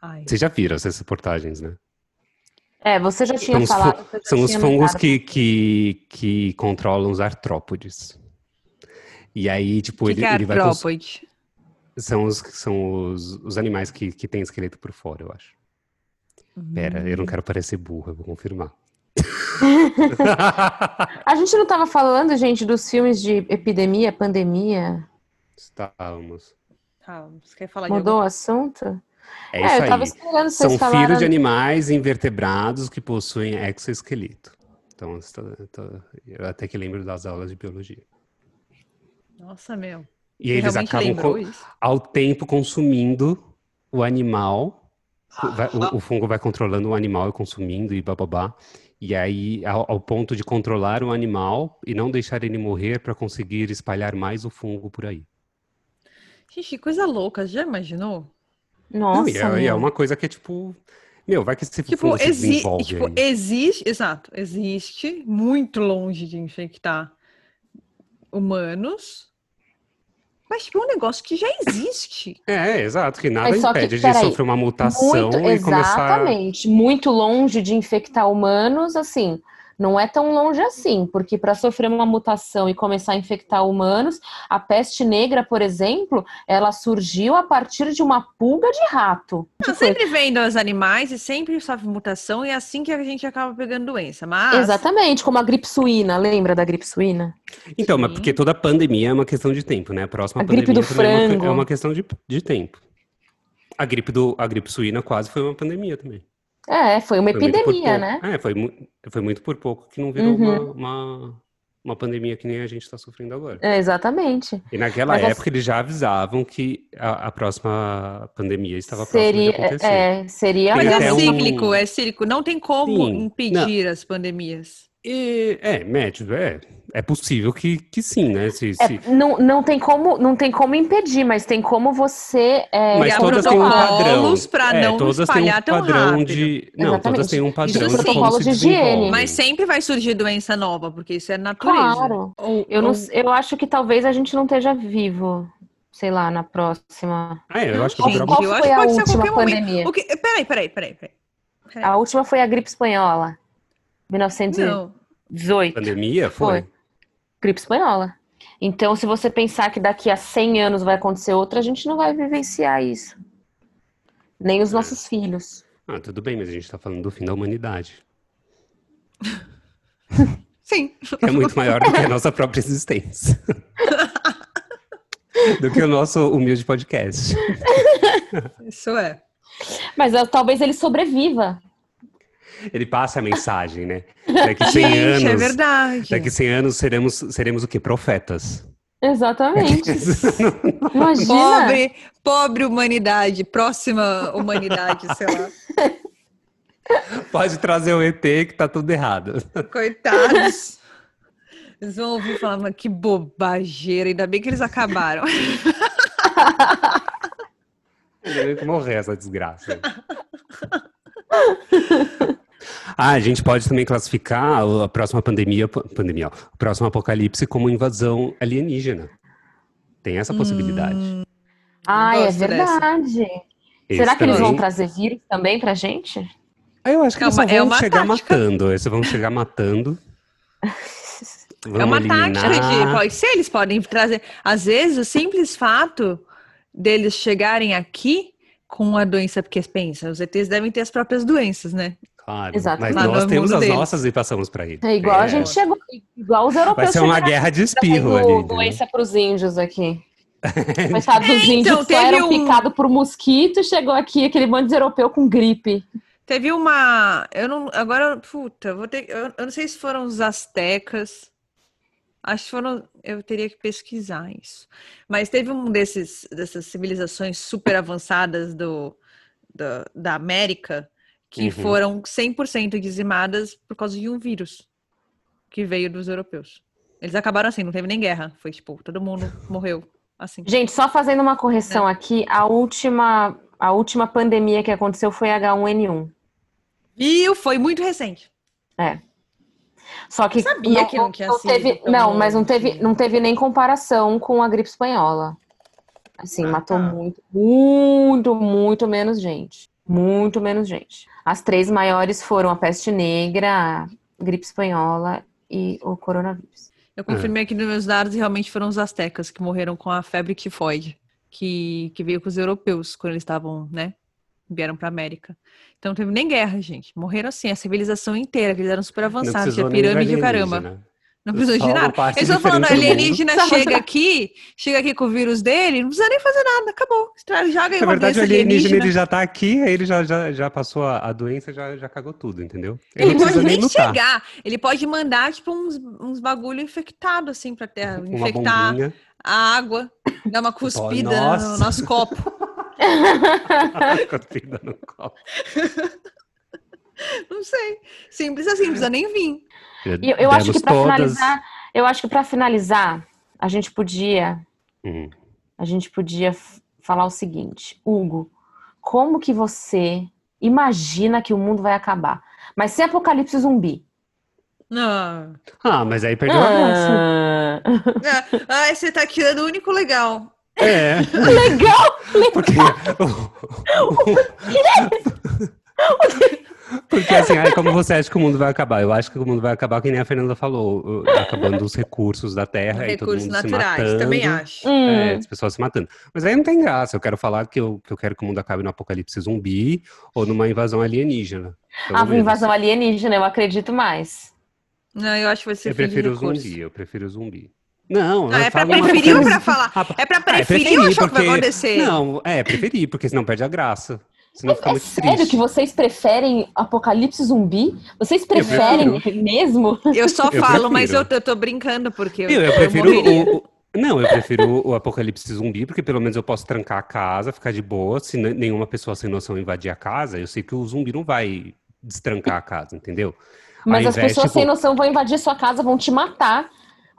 Ai, Vocês já viram essas reportagens, né? É, você já tinha São os, falado. já são os fungos que, que, que controlam os artrópodes. E aí, tipo, que ele, que é ele vai... cons- artrópode? São os, são os, os animais que, que têm esqueleto por fora, eu acho. Pera, eu não Hum. quero parecer burra, vou confirmar. A gente não tava falando, gente, dos filmes de epidemia, pandemia? Estávamos. Tá, você quer falar de Mudou o assunto? É É, isso eu tava aí. esperando vocês São filhos de animais invertebrados que possuem exoesqueleto. Então, eu até que lembro das aulas de biologia. Nossa, meu. E eles acabam lembrou co- isso? ao tempo consumindo o animal. vai- o, o fungo vai controlando o animal e consumindo e bababá. E aí, ao, ao ponto de controlar o animal e não deixar ele morrer para conseguir espalhar mais o fungo por aí. Gente, que coisa louca, já imaginou? Nossa, Não, e, é, e é uma coisa que é tipo. Meu, vai que esse Tipo, exi desenvolve tipo, aí. existe, exato, existe muito longe de infectar humanos, mas tipo, é um negócio que já existe. É, exato, que nada só que, impede de peraí, sofrer uma mutação Muito, e começar. exatamente. Muito longe de infectar humanos, assim, não é tão longe assim, porque para sofrer uma mutação e começar a infectar humanos, a peste negra, por exemplo, ela surgiu a partir de uma pulga de rato. Não, sempre vem dos animais e sempre sofre mutação, e é assim que a gente acaba pegando doença. Mas Exatamente, como a gripe suína, lembra da gripe suína? Então, mas Sim. porque toda pandemia é uma questão de tempo, né? A próxima A gripe pandemia do é uma, frango. é uma questão de, de tempo. A gripe, do, a gripe suína quase foi uma pandemia também. É, foi uma Foi epidemia, né? É, foi, foi muito por pouco que não virou Uhum. uma, uma, uma pandemia que nem a gente está sofrendo agora. É, exatamente. E naquela Mas época eles já avisavam que a, a próxima pandemia estava próxima de Seria, acontecer. é, seria Mas é até um- cíclico, é cíclico. Não tem como Sim. impedir as pandemias. E, é, médico, é. é possível que, que sim, né? Se, É, se- não, não, tem como, não tem como impedir, mas tem como você. é, Mas criar todas têm um padrão. protocolos pra É, não todas têm um espalhar tão padrão rápido. de. Não, Exatamente. todas têm um padrão Isso de Protocolos se de higiene. Mas sempre vai surgir doença nova, porque isso é natureza. Claro. Ou- Eu, não, ou- eu acho que talvez a gente não esteja vivo, sei lá, na próxima. Ah, é, eu acho que Gente, o Qual eu acho foi que a pode ser a última qualquer momento. pandemia? O que... Peraí, peraí, peraí, peraí. Peraí. A última foi a gripe espanhola. 1918. Não. pandemia foi. Foi. Gripe espanhola. Então, se você pensar que daqui a 100 anos vai acontecer outra, a gente não vai vivenciar isso. Nem os nossos filhos. Ah, tudo bem, mas a gente tá falando do fim da humanidade. Sim. é muito maior do que a nossa própria existência. do que o nosso humilde podcast. Isso é. Mas talvez ele sobreviva. Ele passa a mensagem, né? Daqui 100 Gente, anos. é verdade. Daqui 100 anos seremos, seremos o quê? Profetas. Exatamente. Imagina. Pobre, pobre humanidade, próxima humanidade, sei lá. Pode trazer o ET que tá tudo errado. Coitados. Eles vão ouvir falar, mas que bobageira, ainda bem que eles acabaram. Ainda bem que morrer essa desgraça. Ah, a gente pode também classificar a próxima pandemia, pandemia, ó, o próximo apocalipse como invasão alienígena. Tem essa possibilidade. Ah, é verdade. Será que eles vão trazer vírus também pra gente? Ah, eu acho que É eles é vão uma chegar tática. matando. Eles vão chegar matando. é uma eliminar. tática de. Pode ser, eles podem trazer. Às vezes, o simples fato deles chegarem aqui com a doença, porque pensa, os ETs devem ter as próprias doenças, né? Claro, Exato. mas nós temos as deles. nossas e passamos para ele. É igual a gente chegou, igual os europeus Vai ser uma guerra de espirro ali. doença pros índios aqui. Coitados dos É, índios então, teve eram um- picados por mosquito e chegou aqui aquele monte de europeu com gripe. Teve uma. Eu não. Agora, puta, eu vou ter. Eu, eu não sei se foram os astecas. Acho que foram. Eu teria que pesquisar isso. Mas teve um desses dessas civilizações super avançadas do, da, da América que Uhum. foram 100% dizimadas por causa de um vírus que veio dos europeus. Eles acabaram assim, não teve nem guerra. Foi tipo, todo mundo morreu assim. Gente, só fazendo uma correção É. aqui, a última, a última pandemia que aconteceu foi H1N1. Viu? Foi muito recente. É. Só que Sabia que não tinha sido teve, não, mas não teve, não teve nem comparação com a gripe espanhola. Assim, Ah, matou tá. muito, muito, muito menos gente. Muito menos gente. As três maiores foram a peste negra, a gripe espanhola e o coronavírus. Eu confirmei aqui nos meus dados e realmente foram os astecas que morreram com a febre tifoide, que, que veio com os europeus quando eles estavam, né? Vieram para América. Então não teve nem guerra, gente. Morreram assim, a civilização inteira, que eles eram super avançados, tinha pirâmide de e caramba. alienígena. Não precisou de nada. Eles estão falando, alienígena chega aqui, chega aqui com o vírus dele, não precisa nem fazer nada, acabou. Joga aí Na verdade, o alienígena alienígena. ele já tá aqui, aí ele já, já, já passou a, a doença, já, já cagou tudo, entendeu? Ele não pode precisa nem lutar. chegar, ele pode mandar, tipo, uns, uns bagulho infectado, assim, pra terra. Uma Infectar bombinha. a água, dar uma cuspida no nosso copo. Cuspida no copo. Não sei. Simples assim, não precisa nem vir. E eu, eu acho que para todas- finalizar, eu acho que para finalizar, a gente podia, Hum. a gente podia falar o seguinte, Hugo, como que você imagina que o mundo vai acabar? Mas sem apocalipse zumbi. Não. Ah, mas aí perdeu a graça. Ah, Ai, você tá tirando o único legal. É, legal! porque. Porque assim, ai, como você acha que o mundo vai acabar? Eu acho que o mundo vai acabar, que nem a Fernanda falou, acabando os recursos da terra e todo Recursos mundo naturais, se matando. também acho. Hum, É, as pessoas se matando. Mas aí não tem graça. Eu quero falar que eu, que eu quero que o mundo acabe no apocalipse zumbi ou numa invasão alienígena. pelo a menos. invasão alienígena, eu acredito mais. Não, eu acho que vai ser Eu fim de prefiro zumbi, eu prefiro o zumbi. Não, Não, eu é uma preferir ou pra falar? Ah, É pra ah, preferir ou achar que vai acontecer? Não, é, preferir, porque senão perde a graça. Senão fica É muito sério triste. que vocês preferem apocalipse zumbi? Vocês preferem mesmo? Eu só Eu falo, mas eu, prefiro. eu tô brincando porque eu, Eu, eu eu prefiro o, o- Não, eu prefiro o apocalipse zumbi, porque pelo menos eu posso trancar a casa, ficar de boa. Se nenhuma pessoa sem noção invadir a casa, eu sei que o zumbi não vai destrancar a casa, entendeu? Mas Ao as invés, pessoas tipo, sem noção vão invadir sua casa, vão te matar.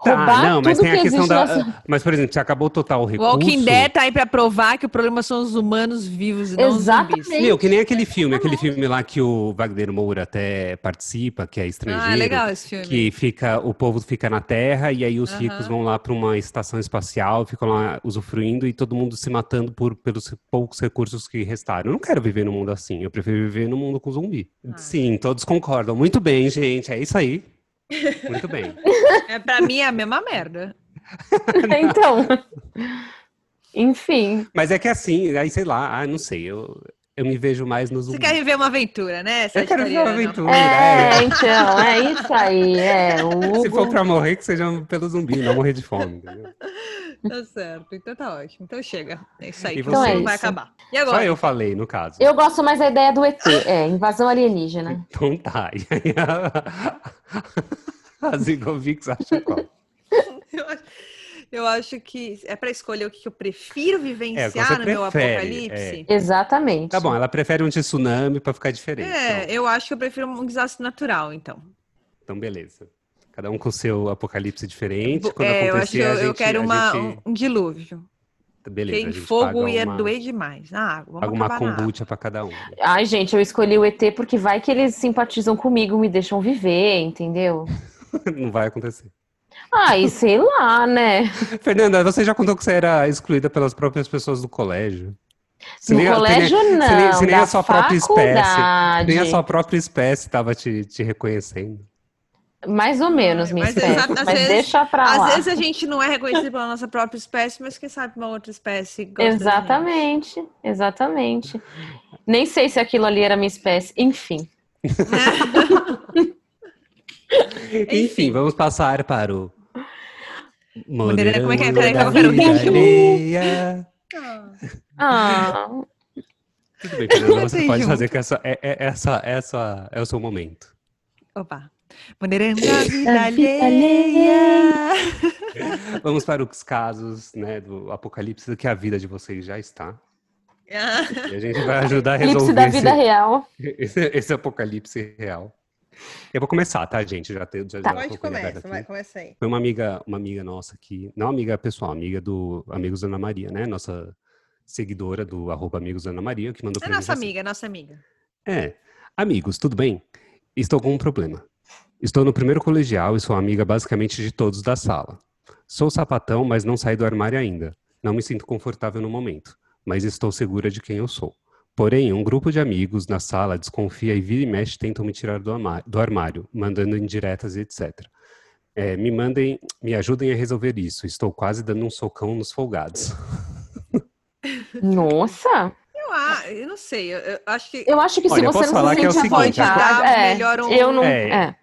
Tá, roubar não, mas tudo tem que a questão existe da. na Mas, por exemplo, se acabou total o O recurso. Walking Dead tá aí pra provar que o problema são os humanos vivos e não os Exatamente. zumbis. Meu, que nem aquele filme, aquele filme lá que o Wagner Moura até participa, que é estrangeiro. Ah, é legal esse filme. Que fica, o povo fica na Terra e aí os ricos Aham. vão lá para uma estação espacial, ficam lá usufruindo e todo mundo se matando por, pelos poucos recursos que restaram. Eu não quero viver num mundo assim, eu prefiro viver num mundo com zumbi. Ah. Sim, todos concordam. Muito bem, gente, é isso aí. Muito bem. É, pra mim é a mesma merda. Então. Enfim. Mas é que assim, aí sei lá, ah, não sei, eu, eu me vejo mais no Você quer viver uma aventura, né? Eu quero viver uma aventura. é. É, então, é isso aí. É, o Se for Hugo. pra morrer, que seja pelo zumbi, não morrer de fome. Entendeu? Tá certo, então tá ótimo. Então chega. É isso aí, E que você? Então é vai isso. acabar. E Só agora? eu falei, no caso. Eu gosto mais da ideia do ET, é, invasão alienígena. Então tá. E aí a, a Zigovix acha qual? Eu acho, eu acho que é pra escolher o que eu prefiro É, vivenciar você no meu prefere, apocalipse. Exatamente. Tá bom, ela prefere um tsunami pra ficar diferente. É, Então, eu acho que eu prefiro um desastre natural, então. então, beleza. Cada um com seu apocalipse diferente. Quando É, eu acho que acontecer, eu, a eu gente- quero a uma, gente- um dilúvio. Beleza, Porque a em gente fogo ia uma, doer demais. Na água, vamos paga uma acabar na água. kombucha pra cada um. Ai, gente, eu escolhi o ET porque vai que eles simpatizam comigo, me deixam viver, entendeu? Não vai acontecer. Ai, sei lá, né? Fernanda, você já contou que você era excluída pelas próprias pessoas do colégio? Se No nem colégio, se nem- não. se nem- se nem a sua própria espécie. faculdade. Nem a sua própria espécie estava te, te reconhecendo. Mais ou menos, minha Mas espécie. exato, às mas vezes- deixa pra Às lá. vezes a gente não é reconhecido pela nossa própria espécie, mas quem sabe uma outra espécie. Exatamente, exatamente. Nem sei se aquilo ali era minha espécie. Enfim. Enfim, vamos passar para o. Moderando- como é que é? Peraí, eu quero alheia. Ah, Tudo bem, Fernanda, você pode junto. fazer que essa, é, é- essa, essa é o seu momento. Opa. Moderando a vida alheia. Vamos para os casos né, do apocalipse que a vida de vocês já está. E a gente vai ajudar a resolver da esse, vida real. esse, esse apocalipse real. Eu vou começar, tá, gente? Já, te, já, já Pode com ele aberto começa, aqui. vai, começa aí. Foi uma amiga, uma amiga nossa aqui, não amiga pessoal, amiga do Amigos Ana Maria, né? Nossa seguidora do arroba Amigos Ana Maria, que mandou É pra nossa gente assim. amiga, é nossa amiga. É. Amigos, tudo bem? Estou com um problema. Estou no primeiro colegial e sou amiga basicamente de todos da sala. Sou sapatão, mas não saí do armário ainda. Não me sinto confortável no momento, mas estou segura de quem eu sou. Porém, um grupo de amigos na sala desconfia e vira e mexe tentam me tirar do armário, mandando indiretas e etc. É, me mandem, me ajudem a resolver isso. Estou quase dando um socão nos folgados. Nossa, Eu, ah, eu não sei, eu, eu acho que eu acho que se Olha, você não se é sente à vontade, é, melhor um- eu não, É. é.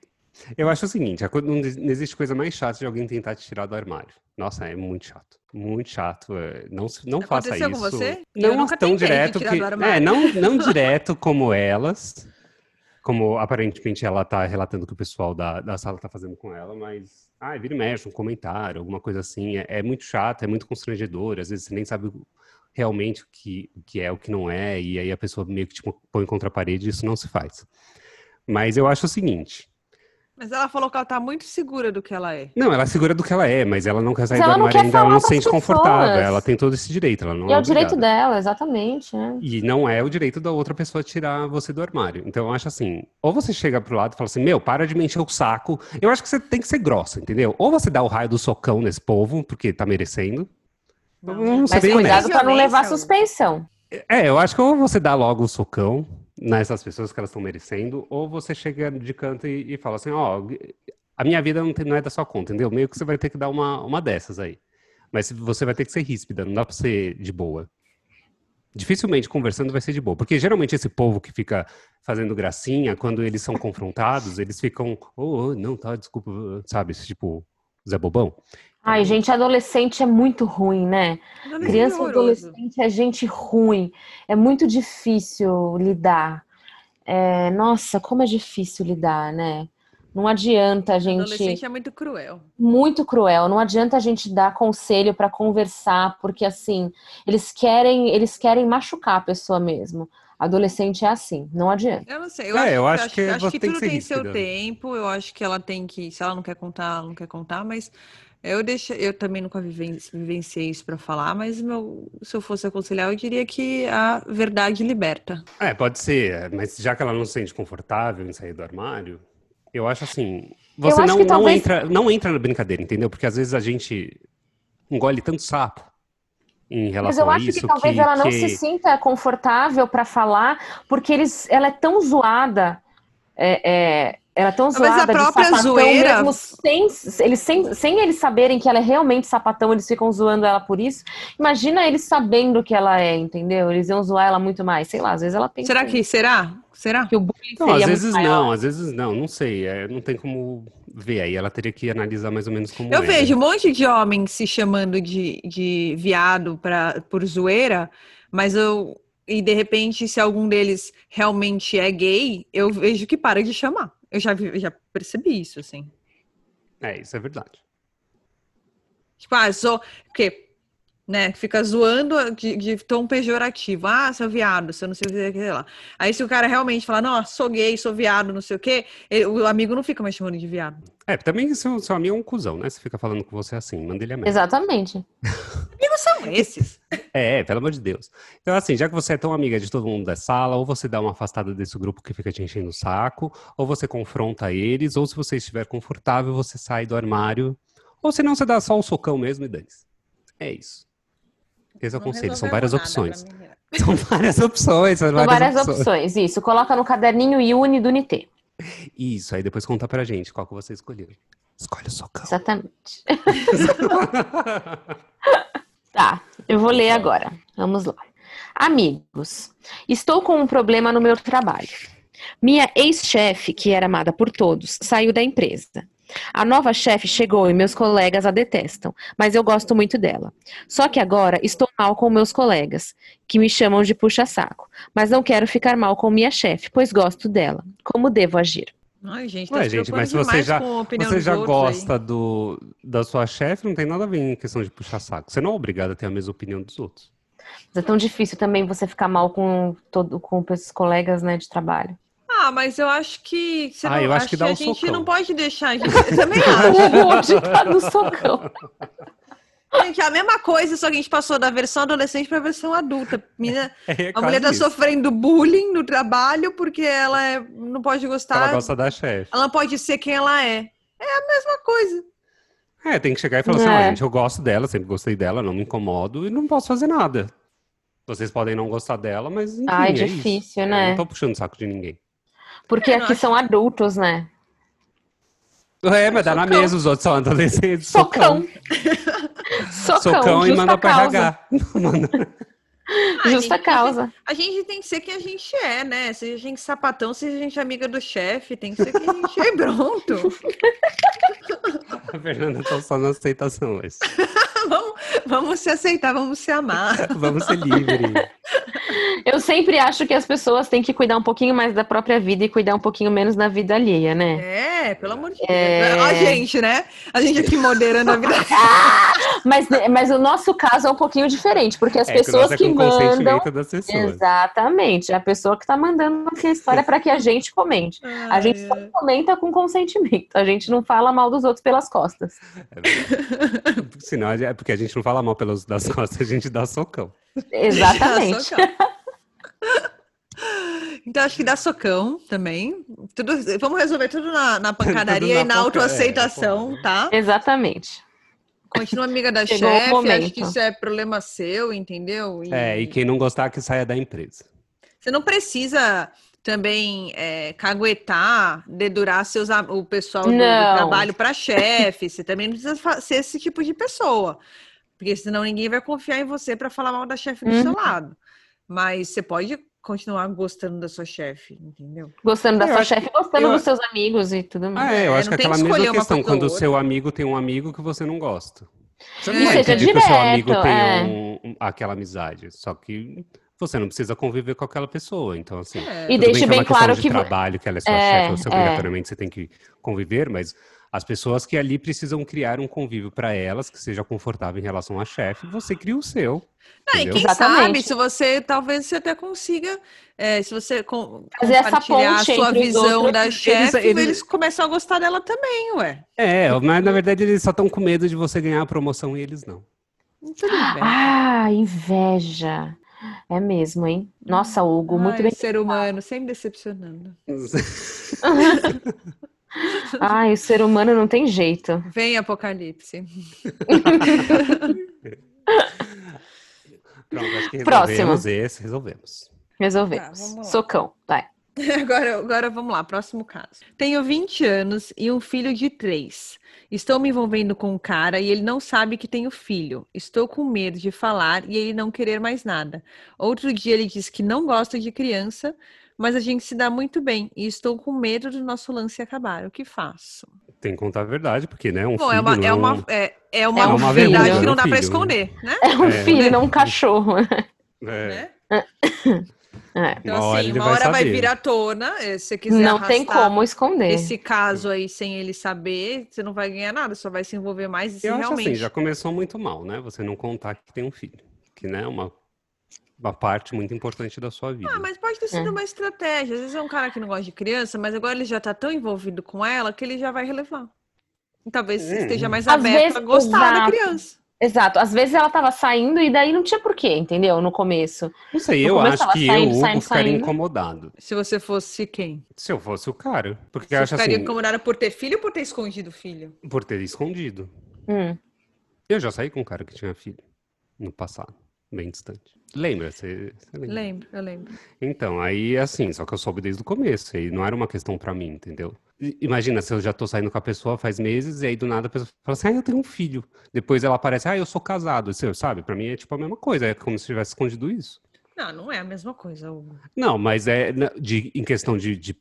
Eu acho o seguinte, co- não, existe coisa mais chata de alguém tentar te tirar do armário. Nossa, é muito chato. Muito chato. é, Não, não faça Aconteceu isso. com você? Não tão direto que. É, não, não direto como elas. Como aparentemente ela tá relatando que o pessoal da, da sala tá fazendo com ela, mas. Ah, vira e mexe, um comentário, alguma coisa assim. É, é muito chato, é muito constrangedor. Às vezes você nem sabe realmente o que, o que é, o que não é, e aí a pessoa meio que tipo, põe contra a parede, isso não se faz. Mas eu acho o seguinte. Mas ela falou que ela tá muito segura do que ela é. Não, ela é segura do que ela é, mas ela não quer sair Mas do ela não armário ainda, ela não se sente confortável. pessoas. Ela tem todo esse direito, ela não E é o direito dela, exatamente. né? E não é o direito da outra pessoa tirar você do armário. Então eu acho assim, ou você chega pro lado e fala assim, meu, para de me encher o saco. Eu acho que você tem que ser grossa, entendeu? Ou você dá o raio do socão nesse povo, porque tá merecendo. Ser Mas cuidado pra não levar Violência, suspensão. É, eu acho que ou você dá logo o socão nessas pessoas que elas estão merecendo, ou você chega de canto e, e fala assim, ó, a minha vida não, tem- não é da sua conta, entendeu? Meio que você vai ter que dar uma, uma dessas aí. Mas você vai ter que ser ríspida, não dá pra ser de boa. Dificilmente conversando vai ser de boa, porque geralmente esse povo que fica fazendo gracinha, quando eles são confrontados, eles ficam, oh, oh, não, tá, desculpa, sabe? Tipo, Zé Bobão. Ai, gente, adolescente é muito ruim, né? Adolescente Criança e adolescente é gente ruim. É muito difícil lidar. É, nossa, como é difícil lidar, né? Não adianta a gente. Adolescente é muito cruel. Muito cruel. Não adianta a gente dar conselho para conversar, porque assim, eles querem, eles querem machucar a pessoa mesmo. Adolescente é assim, não adianta. Eu não sei. Eu É, acho, eu acho acho que acho você que tem tudo que ser tem seu tempo. Eu acho que ela tem que, se ela não quer contar, ela não quer contar, mas eu deixo, eu também nunca viven- vivenciei isso pra falar, mas meu, se eu fosse aconselhar, eu diria que a verdade liberta. É, pode ser, mas já que ela não se sente confortável em sair do armário, eu acho assim, você acho não, que não talvez- entra, não entra na brincadeira, entendeu? Porque às vezes a gente engole tanto sapo em Mas relação eu a acho isso que talvez ela não se sinta confortável para falar, porque eles, ela é tão zoada, é, é, ela é tão a zoada de própria sapatão, zoeira- mesmo sem eles, sem, sem eles saberem que ela é realmente sapatão, eles ficam zoando ela por isso. Imagina eles sabendo que ela é, entendeu? Eles iam zoar ela muito mais, sei lá, às vezes ela pensa Será que será? Será? que o bullying Não, seria às vezes não, às vezes não, não sei, é, não tem como ver aí, ela teria que analisar mais ou menos como Eu é, vejo um monte de homens se chamando de, de viado pra, por zoeira, mas eu. E de repente, se algum deles realmente é gay, eu vejo que para de chamar. Eu já, vi- já percebi isso, assim. É, isso é verdade. Tipo, ah, sou. Porque, né? Fica zoando de, de tom pejorativo. Ah, seu viado, você não sei o que, sei lá. Aí, se o cara realmente falar, não, sou gay, sou viado, não sei o quê, ele- o amigo não fica mais chamando de viado. É, também seu, seu amigo é um cuzão, né? Você fica falando com você assim, manda ele a merda. Exatamente. Amigos são esses. É, pelo amor de Deus. Então, assim, já que você é tão amiga de todo mundo da sala, ou você dá uma afastada desse grupo que fica te enchendo o saco, ou você confronta eles, ou se você estiver confortável, você sai do armário, ou se não, você dá só um socão mesmo e dane-se. É isso. Esse é o conselho, são várias opções. São várias opções, são São várias, opções. opções, isso. Coloca no caderninho e une do Nitê. Isso, aí depois conta pra gente qual que você escolheu. Escolhe o socão. Exatamente. Tá, eu vou ler agora. Vamos lá. Amigos, estou com um problema no meu trabalho. Minha ex-chefe, que era amada por todos, saiu da empresa. A nova chefe chegou e meus colegas a detestam, mas eu gosto muito dela. Só que agora estou mal com meus colegas, que me chamam de puxa-saco, mas não quero ficar mal com minha chefe, pois gosto dela. Como devo agir? Ai, gente, tá Ué, se gente, mas se você já, com a opinião você já aí. gosta do, da sua chefe, não tem nada a ver em questão de puxar saco. Você não é obrigado a ter a mesma opinião dos outros. Mas é tão difícil também você ficar mal com, todo, com os colegas né, de trabalho. Ah, mas eu acho que. Você Ah, não, eu acho que dá a um gente socão. não pode deixar. A gente, eu também acho. O hoje tá no socão. Gente, é a mesma coisa, só que a gente passou da versão adolescente para a versão adulta. Menina, É a mulher tá isso. sofrendo bullying no trabalho porque ela é- não pode gostar. Ela gosta da chefe. Ela não pode ser quem ela é. É a mesma coisa. É, tem que chegar e falar assim, É. ó, gente, eu gosto dela, sempre gostei dela, não me incomodo e não posso fazer nada. Vocês podem não gostar dela, mas enfim, Ai, é isso. difícil, Eu né? não tô puxando o saco de ninguém. Porque É, aqui acho- são adultos, né? É, mas dá na mesa, os outros são adolescentes. Socão. Socão, Socão e manda pra. RH. Manda- Ah, Justa gente, causa. A gente tem que ser quem a gente é, né? Se a gente sapatão, se a gente amiga do chefe, tem que ser quem a gente é pronto. A Fernanda tá só na aceitação hoje. vamos, vamos se aceitar, vamos se amar. Vamos ser livres. Eu sempre acho que as pessoas têm que cuidar um pouquinho mais da própria vida e cuidar um pouquinho menos da vida alheia, né? É, pelo amor de Deus. É. A gente, né? A gente aqui moderando a vida. Mas, mas o nosso caso é um pouquinho diferente, porque as É, que pessoas nosso é que mandam. das pessoas. Exatamente, é a pessoa que tá mandando aqui a história para que a gente comente. A gente só comenta com consentimento, a gente não fala mal dos outros pelas costas. É verdade. Senão, é porque a gente não fala mal pelos das costas, a gente dá socão. Exatamente. Socão. Então, acho que dá socão também. Tudo, vamos resolver tudo na, na pancadaria na e na panca- autoaceitação, é, tá? Exatamente. Continua amiga da Chegou chefe, acho que isso é problema seu, entendeu? É, e quem não gostar que saia da empresa. Você não precisa também é, caguetar, dedurar seus, o pessoal do, do trabalho para chefe. Você também não precisa ser esse tipo de pessoa. Porque senão ninguém vai confiar em você para falar mal da chefe do Uhum. seu lado. Mas você pode continuar gostando da sua chefe, entendeu? Gostando da Eu sua chefe, gostando eu- dos seus amigos e tudo mais. Ah, é, eu É, acho não que tem aquela mesma questão, quando o seu amigo tem um amigo que você não gosta. Você não vai seja impedir que o seu amigo tenha é. um- um- aquela amizade. Só que você não precisa conviver com aquela pessoa. Então, assim, É. E deixe que é bem claro de que trabalho, que ela é sua É, chefe, você é. obrigatoriamente você tem que conviver, mas As pessoas que ali precisam criar um convívio para elas, que seja confortável em relação a chefe, você cria o seu. Não, e quem Exatamente. sabe, se você, talvez você até consiga, é, se você com, Fazer essa compartilhar a ponte sua visão outros. da chefe, eles, eles- começam a gostar dela também, ué. É, mas na verdade eles só estão com medo de você ganhar a promoção e eles não. Tudo bem. Ah, inveja. É mesmo, hein? Nossa, Hugo, muito Ai, bem. ser humano, sempre decepcionando. Ai, o ser humano não tem jeito. Vem Apocalipse. Pronto, acho que Próximo. resolvemos esse, resolvemos. Resolvemos. Tá. Socão, vai. Agora, agora vamos lá, próximo caso. Tenho 20 anos e um filho de 3. Estou me envolvendo com um cara e ele não sabe que tenho filho. Estou com medo de falar e ele não querer mais nada. Outro dia ele disse que não gosta de criança, mas a gente se dá muito bem e estou com medo do nosso lance acabar. O que faço? Tem que contar a verdade, porque, né, um Bom, filho é uma, não é uma, é, é uma, É um verdade filho, que é não um dá para filho, esconder, né? É um É. filho, não um cachorro. É, Né? É. Então, Uma hora assim, ele uma vai hora vai saber. vir à tona. eh, Se você quiser Não tem como esconder. esse caso aí sem ele saber, você não vai ganhar nada, só vai se envolver mais e se Eu acho realmente. assim, já começou muito mal, né? Você não contar que tem um filho. Que, né, é uma, uma parte muito importante da sua vida. Ah, mas pode ter sido É. uma estratégia. Às vezes é um cara que não gosta de criança, mas agora ele já tá tão envolvido com ela que ele já vai relevar. Talvez Hum. esteja mais Às aberto vezes, a gostar da exato. criança. Exato. Às vezes ela tava saindo e daí não tinha porquê, entendeu? No começo. Não sei, eu acho que saindo, eu, Hugo, saindo, ficaria saindo. incomodado. Se você fosse quem? Se eu fosse o cara. Porque Você eu acho ficaria assim, incomodada por ter filho ou por ter escondido o filho? por ter escondido. Hum. Eu já saí com um cara que tinha filho no passado, bem distante. Lembra? Você, você lembra? Lembro, eu lembro. Então, aí assim, só que eu soube desde o começo, e não era uma questão pra mim, entendeu? Imagina se eu já tô saindo com a pessoa faz meses, e aí do nada a pessoa fala assim, ah, eu tenho um filho. Depois ela aparece, ah, eu sou casado, Você sabe? Pra mim é tipo a mesma coisa, é como se tivesse escondido isso. Não, não é a mesma coisa. Não, mas é na- de, em questão de, de,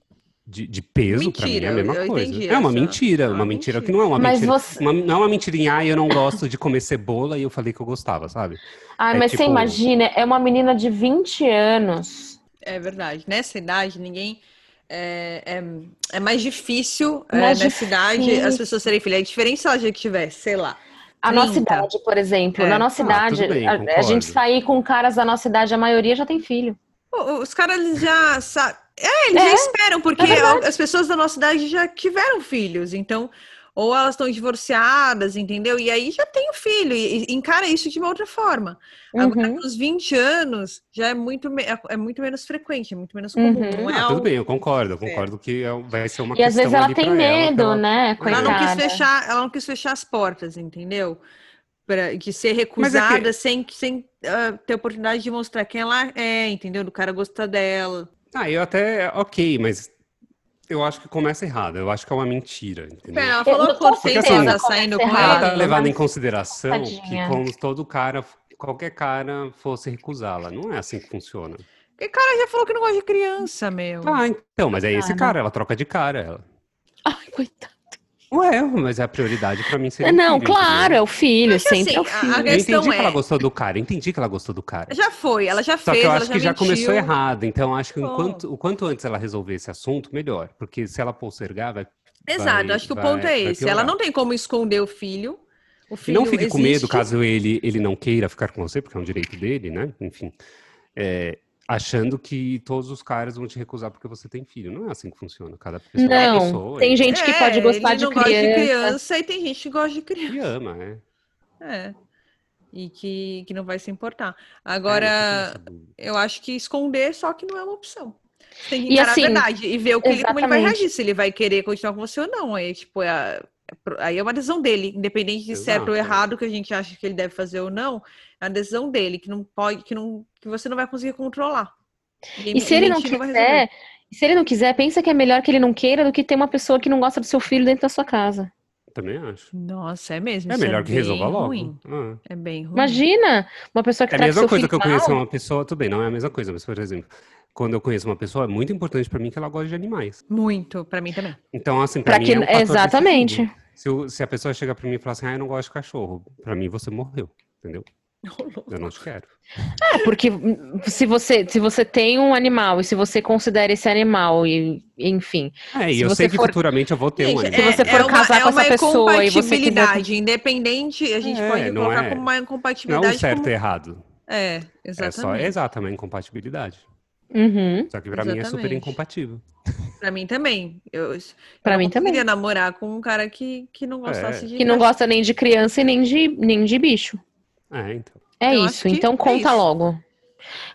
de, de peso, pra mim é a mesma eu coisa. entendi É uma mentira, É uma uma mentira que não é uma Mas mentira. você- uma- não é uma mentirinha, ah, eu não gosto de comer cebola, e eu falei que eu gostava, sabe? Ai, É mas você tipo- imagina, é uma menina de 20 anos. É verdade. Nessa idade, ninguém. É, é, é mais difícil é, Mais nessa idade as pessoas serem filhas. É diferente se ela já tivesse, sei lá. A nossa 30. idade, por exemplo, É. na nossa Ah, idade, bem, a, a gente sair com caras da nossa idade, a maioria já tem filho. Os caras já sabem. É, eles É, já esperam, porque é as pessoas da nossa idade já tiveram filhos, então, ou elas estão divorciadas, entendeu? E aí já tem o filho, e, e encara isso de uma outra forma. Agora, Uhum. com os 20 anos, já é muito, me- é- é muito menos frequente, é muito menos comum. Uhum. Não é Ah, tudo algo- bem, eu concordo, eu concordo que é- vai ser uma E às questão vezes ela tem ela, medo, que ela- né, Ela não quis fechar, ela não quis fechar as portas, entendeu? Pra, de ser recusada sem, sem ah, ter oportunidade de mostrar quem ela é, entendeu? Do cara gostar dela. Ah, eu até, ok, mas eu acho que começa errado. Eu acho que é uma mentira, entendeu? Pera, ela falou quanto tempo certeza tá saindo com. Ela tá levando em consideração que Tadinha. como todo cara, qualquer cara fosse recusá-la. Não é assim que funciona. Porque cara já falou que não gosta de criança, meu. Ah, então, mas é esse cara, ela troca de cara, ela. Ai, coitada. Ué, mas a prioridade pra mim seria o Não, filho, claro, entendeu? é o filho, Mas, sempre assim, é o a- filho. a Eu questão entendi que ela é- gostou do cara, entendi que ela gostou do cara. Já foi, ela já Só fez, que eu acho já que já mentiu. começou errado, então acho que enquanto, o quanto antes ela resolver esse assunto, melhor. Porque se ela postergar, vai. Exato, vai- acho que o vai- ponto é esse. Ela não tem como esconder o filho. O filho não fique com medo existe. caso ele, ele não queira ficar com você, porque é um direito dele, né? Enfim. É, achando que todos os caras vão te recusar porque você tem filho. Não é assim que funciona. Cada pessoa é uma Não, pessoa. tem gente que É, pode gostar ele de não gosta de criança. criança e tem gente que gosta de criança. E ama, é. É. E que, que não vai se importar. É, eu Agora, dúvida. eu acho que esconder só que não é uma opção. Você tem que E assim, a verdade e ver o que ele, como ele vai reagir, se ele vai querer continuar com você ou não. Aí, tipo, é, a- é aí é uma decisão dele, independente de certo ou errado que a gente acha que ele deve fazer ou não, é a decisão dele, que não pode, que não, que você não vai conseguir controlar. E se ele não quiser, se ele não quiser, pensa que é melhor que ele não queira do que ter uma pessoa que não gosta do seu filho dentro da sua casa. Também acho. Nossa, é mesmo. É isso melhor que resolva logo. ruim. Ah. É bem ruim. Imagina uma pessoa que É a trata mesma seu coisa que eu conheço uma pessoa, tudo bem, não é a mesma coisa, mas por exemplo, quando eu conheço uma pessoa, é muito importante pra mim que ela goste de animais. Muito, pra mim também. Então, assim, pra Pra mim que é um exatamente. Se, se a pessoa chega pra mim e falar assim, ah, eu não gosto de cachorro, pra mim você morreu, entendeu? Eu não te quero. É, porque se você, se você tem um animal e se você considera esse animal e, enfim, É, e Se eu você sei que for- futuramente eu vou ter um animal. Se você for uma- casar com uma essa pessoa e você quiser- incompatibilidade, independente, a gente É, pode não colocar é- como uma Não é incompatibilidade. um certo como- e errado. É, É só, exatamente. exato, é uma incompatibilidade. uhum, Só que pra mim é super Exatamente. incompatível. Pra mim também. Eu, eu Pra não mim também. conseguiria namorar com um cara que, que não gostasse É. de. que não gosta nem de criança e nem de, nem de bicho. É, então. É Eu isso, então é conta isso. logo.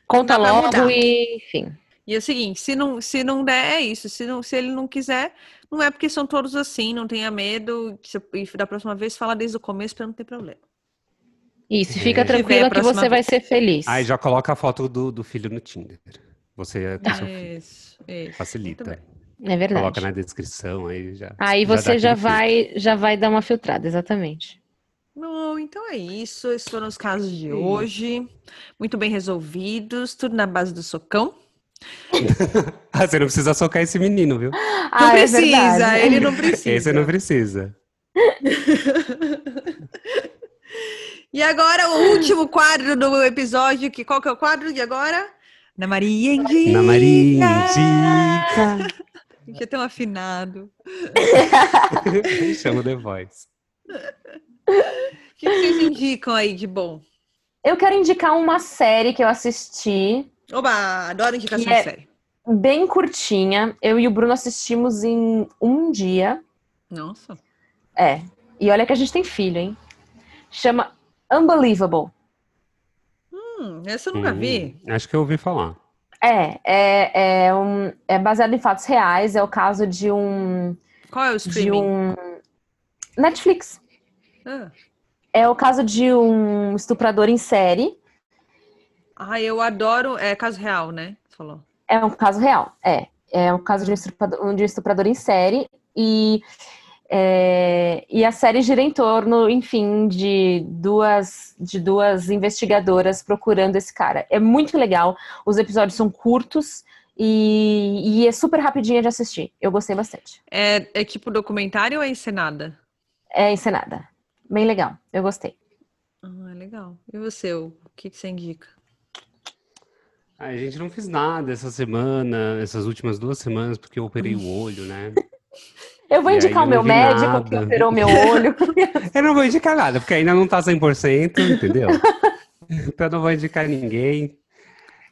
Conta logo e, enfim. E é o seguinte, se não, se não der, é isso. Se, não, se ele não quiser, não é porque são todos assim, não tenha medo. se- E da próxima vez fala desde o começo pra não ter problema. Isso, É. fica tranquila que você vai vez. ser feliz. Aí já coloca a foto do, do filho no Tinder. Você é com seu filho. Isso, isso. Facilita. É verdade. Coloca na descrição aí já. Aí dá você já filtro. vai, já vai dar uma filtrada, exatamente. Bom, então é isso. Esses foram os casos de Sim. hoje. Muito bem resolvidos, tudo na base do socão. Ah, você não precisa socar esse menino, viu? Não Ah, é precisa, verdade. ele não precisa. Esse não precisa. E agora o último quadro do episódio, que qual que é o quadro de agora? Na Maria Indica. Na Maria Indica. Ter um afinado. Chama The Voice. O que vocês indicam aí de bom? Eu quero indicar uma série que eu assisti, Oba, adoro indicação Que é- de série. bem curtinha. Eu e o Bruno assistimos em um dia. Nossa. É. E olha que a gente tem filho, hein? Chama Unbelievable. Hum, essa eu nunca vi. Hum, acho que eu ouvi falar. É, é, é, um, é baseado em fatos reais. É o caso de um. Qual é o De streaming? um. Netflix. Ah. É o caso de um estuprador em série. Ah, eu adoro. É caso real, né? Falou. É um caso real, é. É um caso de um estuprador, de um estuprador em série. E, é, e a série gira em torno, enfim, de duas, de duas investigadoras procurando esse cara. É muito legal. Os episódios são curtos e, e é super rapidinha de assistir. Eu gostei bastante. É, é tipo documentário ou é encenada? É encenada. Bem legal. Eu gostei. Ah, legal. E você, o que, que você indica? A gente não fez nada essa semana, essas últimas duas semanas, porque eu operei o olho, né? Eu vou E indicar o meu médico que nada. operou meu olho. Eu não vou indicar nada, porque ainda não tá 100%, entendeu? então eu não vou indicar ninguém.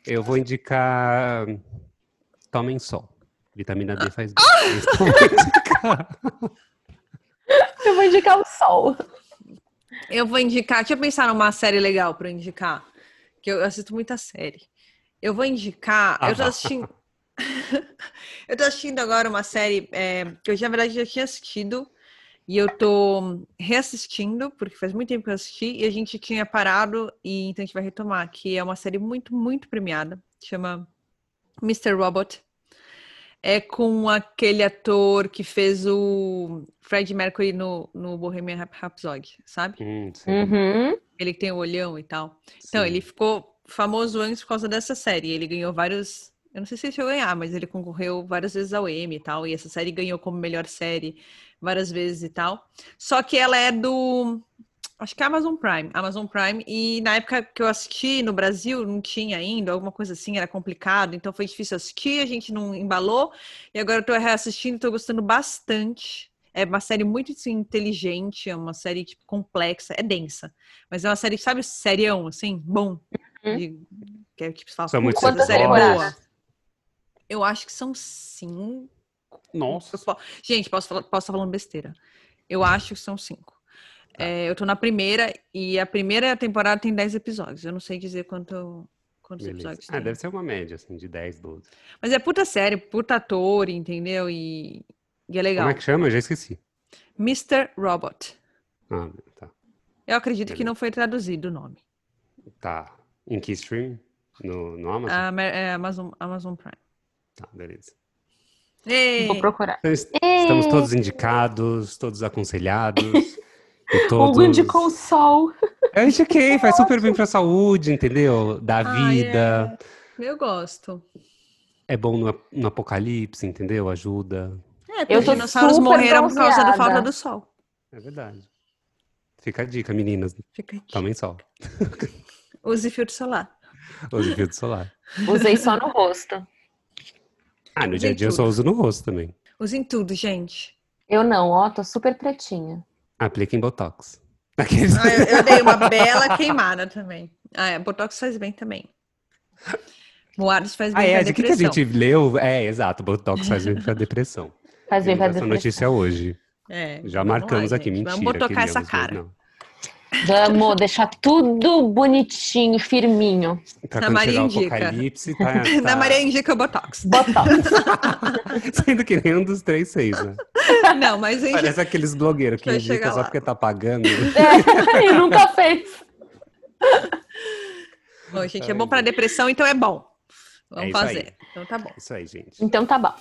Eu vou indicar. Tomem sol. Vitamina D faz bem. Eu vou indicar o sol. Eu vou indicar. Deixa eu pensar numa série legal eu indicar. Que eu assisto muita série. Eu vou indicar. Ah, eu tô assistindo. eu tô assistindo agora uma série é, que eu, na verdade, já tinha assistido. E eu tô reassistindo, porque faz muito tempo que eu assisti, e a gente tinha parado, e então a gente vai retomar, que é uma série muito, muito premiada. Chama Mr. Robot. É com aquele ator que fez o Fred Mercury no, no Bohemian Rhap- Rhapsody, sabe? Hum. Uhum. Ele que tem o olhão e tal. Então, Sim. ele ficou famoso antes por causa dessa série. Ele ganhou vários. Eu não sei se ele chegou a ganhar, mas ele concorreu várias vezes ao Emmy e tal. E essa série ganhou como melhor série várias vezes e tal. Só que ela é do. Acho que é Amazon Prime. Amazon Prime. E na época que eu assisti no Brasil, não tinha ainda, alguma coisa assim, era complicado. Então foi difícil assistir, a gente não embalou. E agora eu tô reassistindo, tô gostando bastante. É uma série muito assim, inteligente, é uma série tipo, complexa, é densa. Mas é uma série, sabe, serião, assim, bom. Uhum. De- que é tipo, você fala, São muitos "Puta, Quantas série episódios. boa. Eu acho que são cinco. Nossa. Gente, posso falar- posso estar falando besteira. Eu acho que são cinco. Tá. É, eu tô na primeira e a primeira temporada tem dez episódios. Eu não sei dizer quanto, quantos Beleza. episódios Ah, tem. deve ser uma média, assim, de 10, 12. Mas é puta série, puta ator, entendeu? E, e é legal. Como é que chama? Eu já esqueci. Mr. Robot. Ah, tá. Eu acredito que Beleza. não foi traduzido o nome. Tá. Em que stream? No, no Amazon? A, Amer- é Amazon, Amazon Prime. Tá, beleza. Ei! Vou procurar. Est- estamos todos indicados, todos aconselhados. todos... Hugo indicou o sol. Eu indiquei, faz super bem pra saúde, entendeu? Da Ah, vida. Eu gosto. É bom no, no apocalipse, entendeu? Ajuda. É, Eu tô dinossauros morreram por causa da falta do sol. É verdade. Fica a dica, meninas. Fica aqui. Tomem sol. Use filtro solar. Use filtro solar. Usei só no rosto. Ah, no Usem dia a dia eu só tudo. uso no rosto também. Usem tudo, gente. Eu não, ó, tô super pretinha. Apliquem Botox. Aqueles... Ah, eu, eu dei uma bela queimada também. Ah, é, Botox faz bem também. Moares faz bem Ah, é, pra de que, que a depressão. gente leu? É, exato, Botox faz bem pra depressão. Faz bem pra Essa depressão. notícia hoje. É, Já marcamos lá, aqui, gente. mentira. Vamos botocar essa cara. não. Vamos deixar tudo bonitinho, firminho. Pra Na quando Maria o indica. apocalipse, tá, Na tá- Maria indica o Botox. Botox. Sendo que nenhum dos três fez, né? Não, mas gente Parece aqueles blogueiros que indicam só lá. porque tá pagando. É, e nunca fez. Bom, gente, é bom para depressão, então é bom. Vamos É fazer. aí. Então tá bom. Isso aí, gente. Então tá bom.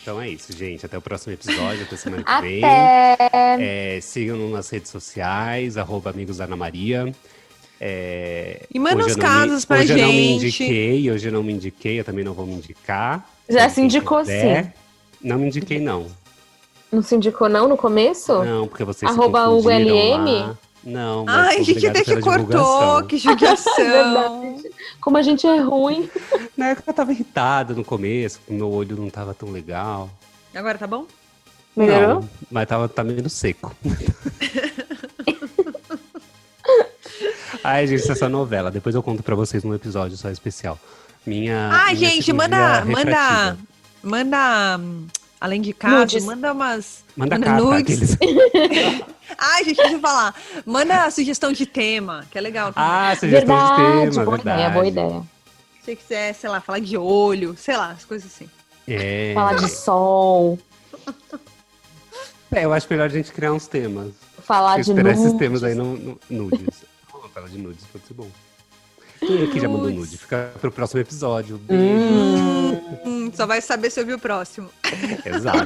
Então é isso, gente. Até o próximo episódio, até semana que vem. Até. É, sigam nas redes sociais, arroba amigos da Ana Maria. É, E manda hoje eu não me- casos pra hoje eu não me gente. indiquei, hoje eu não me indiquei, eu também não vou me indicar. Já Quem se indicou sim. Não me indiquei, não. Não se indicou não no começo? Não, porque vocês Arroba se LM? lá. Não, mas Ai, a gente obrigado até que cortou, que judiação. Verdade. Como a gente é ruim. Na época eu tava irritado no começo, meu olho não tava tão legal. Agora tá bom? Melhorou? Não, mas tava, tá meio seco. Ai, gente, essa novela. Depois eu conto pra vocês num episódio só especial. Minha. Ai, minha gente, manda, manda, manda, hum, além de caso, Nudes. manda umas, Manda manda carta, nudes. aqueles. Ai, gente, deixa eu falar. Manda sugestão de tema, que é legal. também. Ah, sugestão de Verdade, tema, boa verdade. ideia, boa ideia. Se você quiser, sei lá, falar de olho, sei lá, as coisas assim. É. Falar de sol, É, eu acho melhor a gente criar uns temas. falar de Esperar esses nudes. temas aí no, no nudes. Vamos falar de nudes, pode ser bom. Quem aqui já mandou nude? Fica pro próximo episódio. Beijo. Hum, Hum, só vai saber se eu vi o próximo. Exato.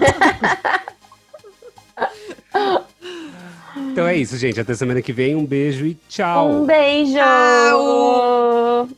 então é isso, gente. Até semana que vem. Um beijo e tchau. um beijo! Tchau!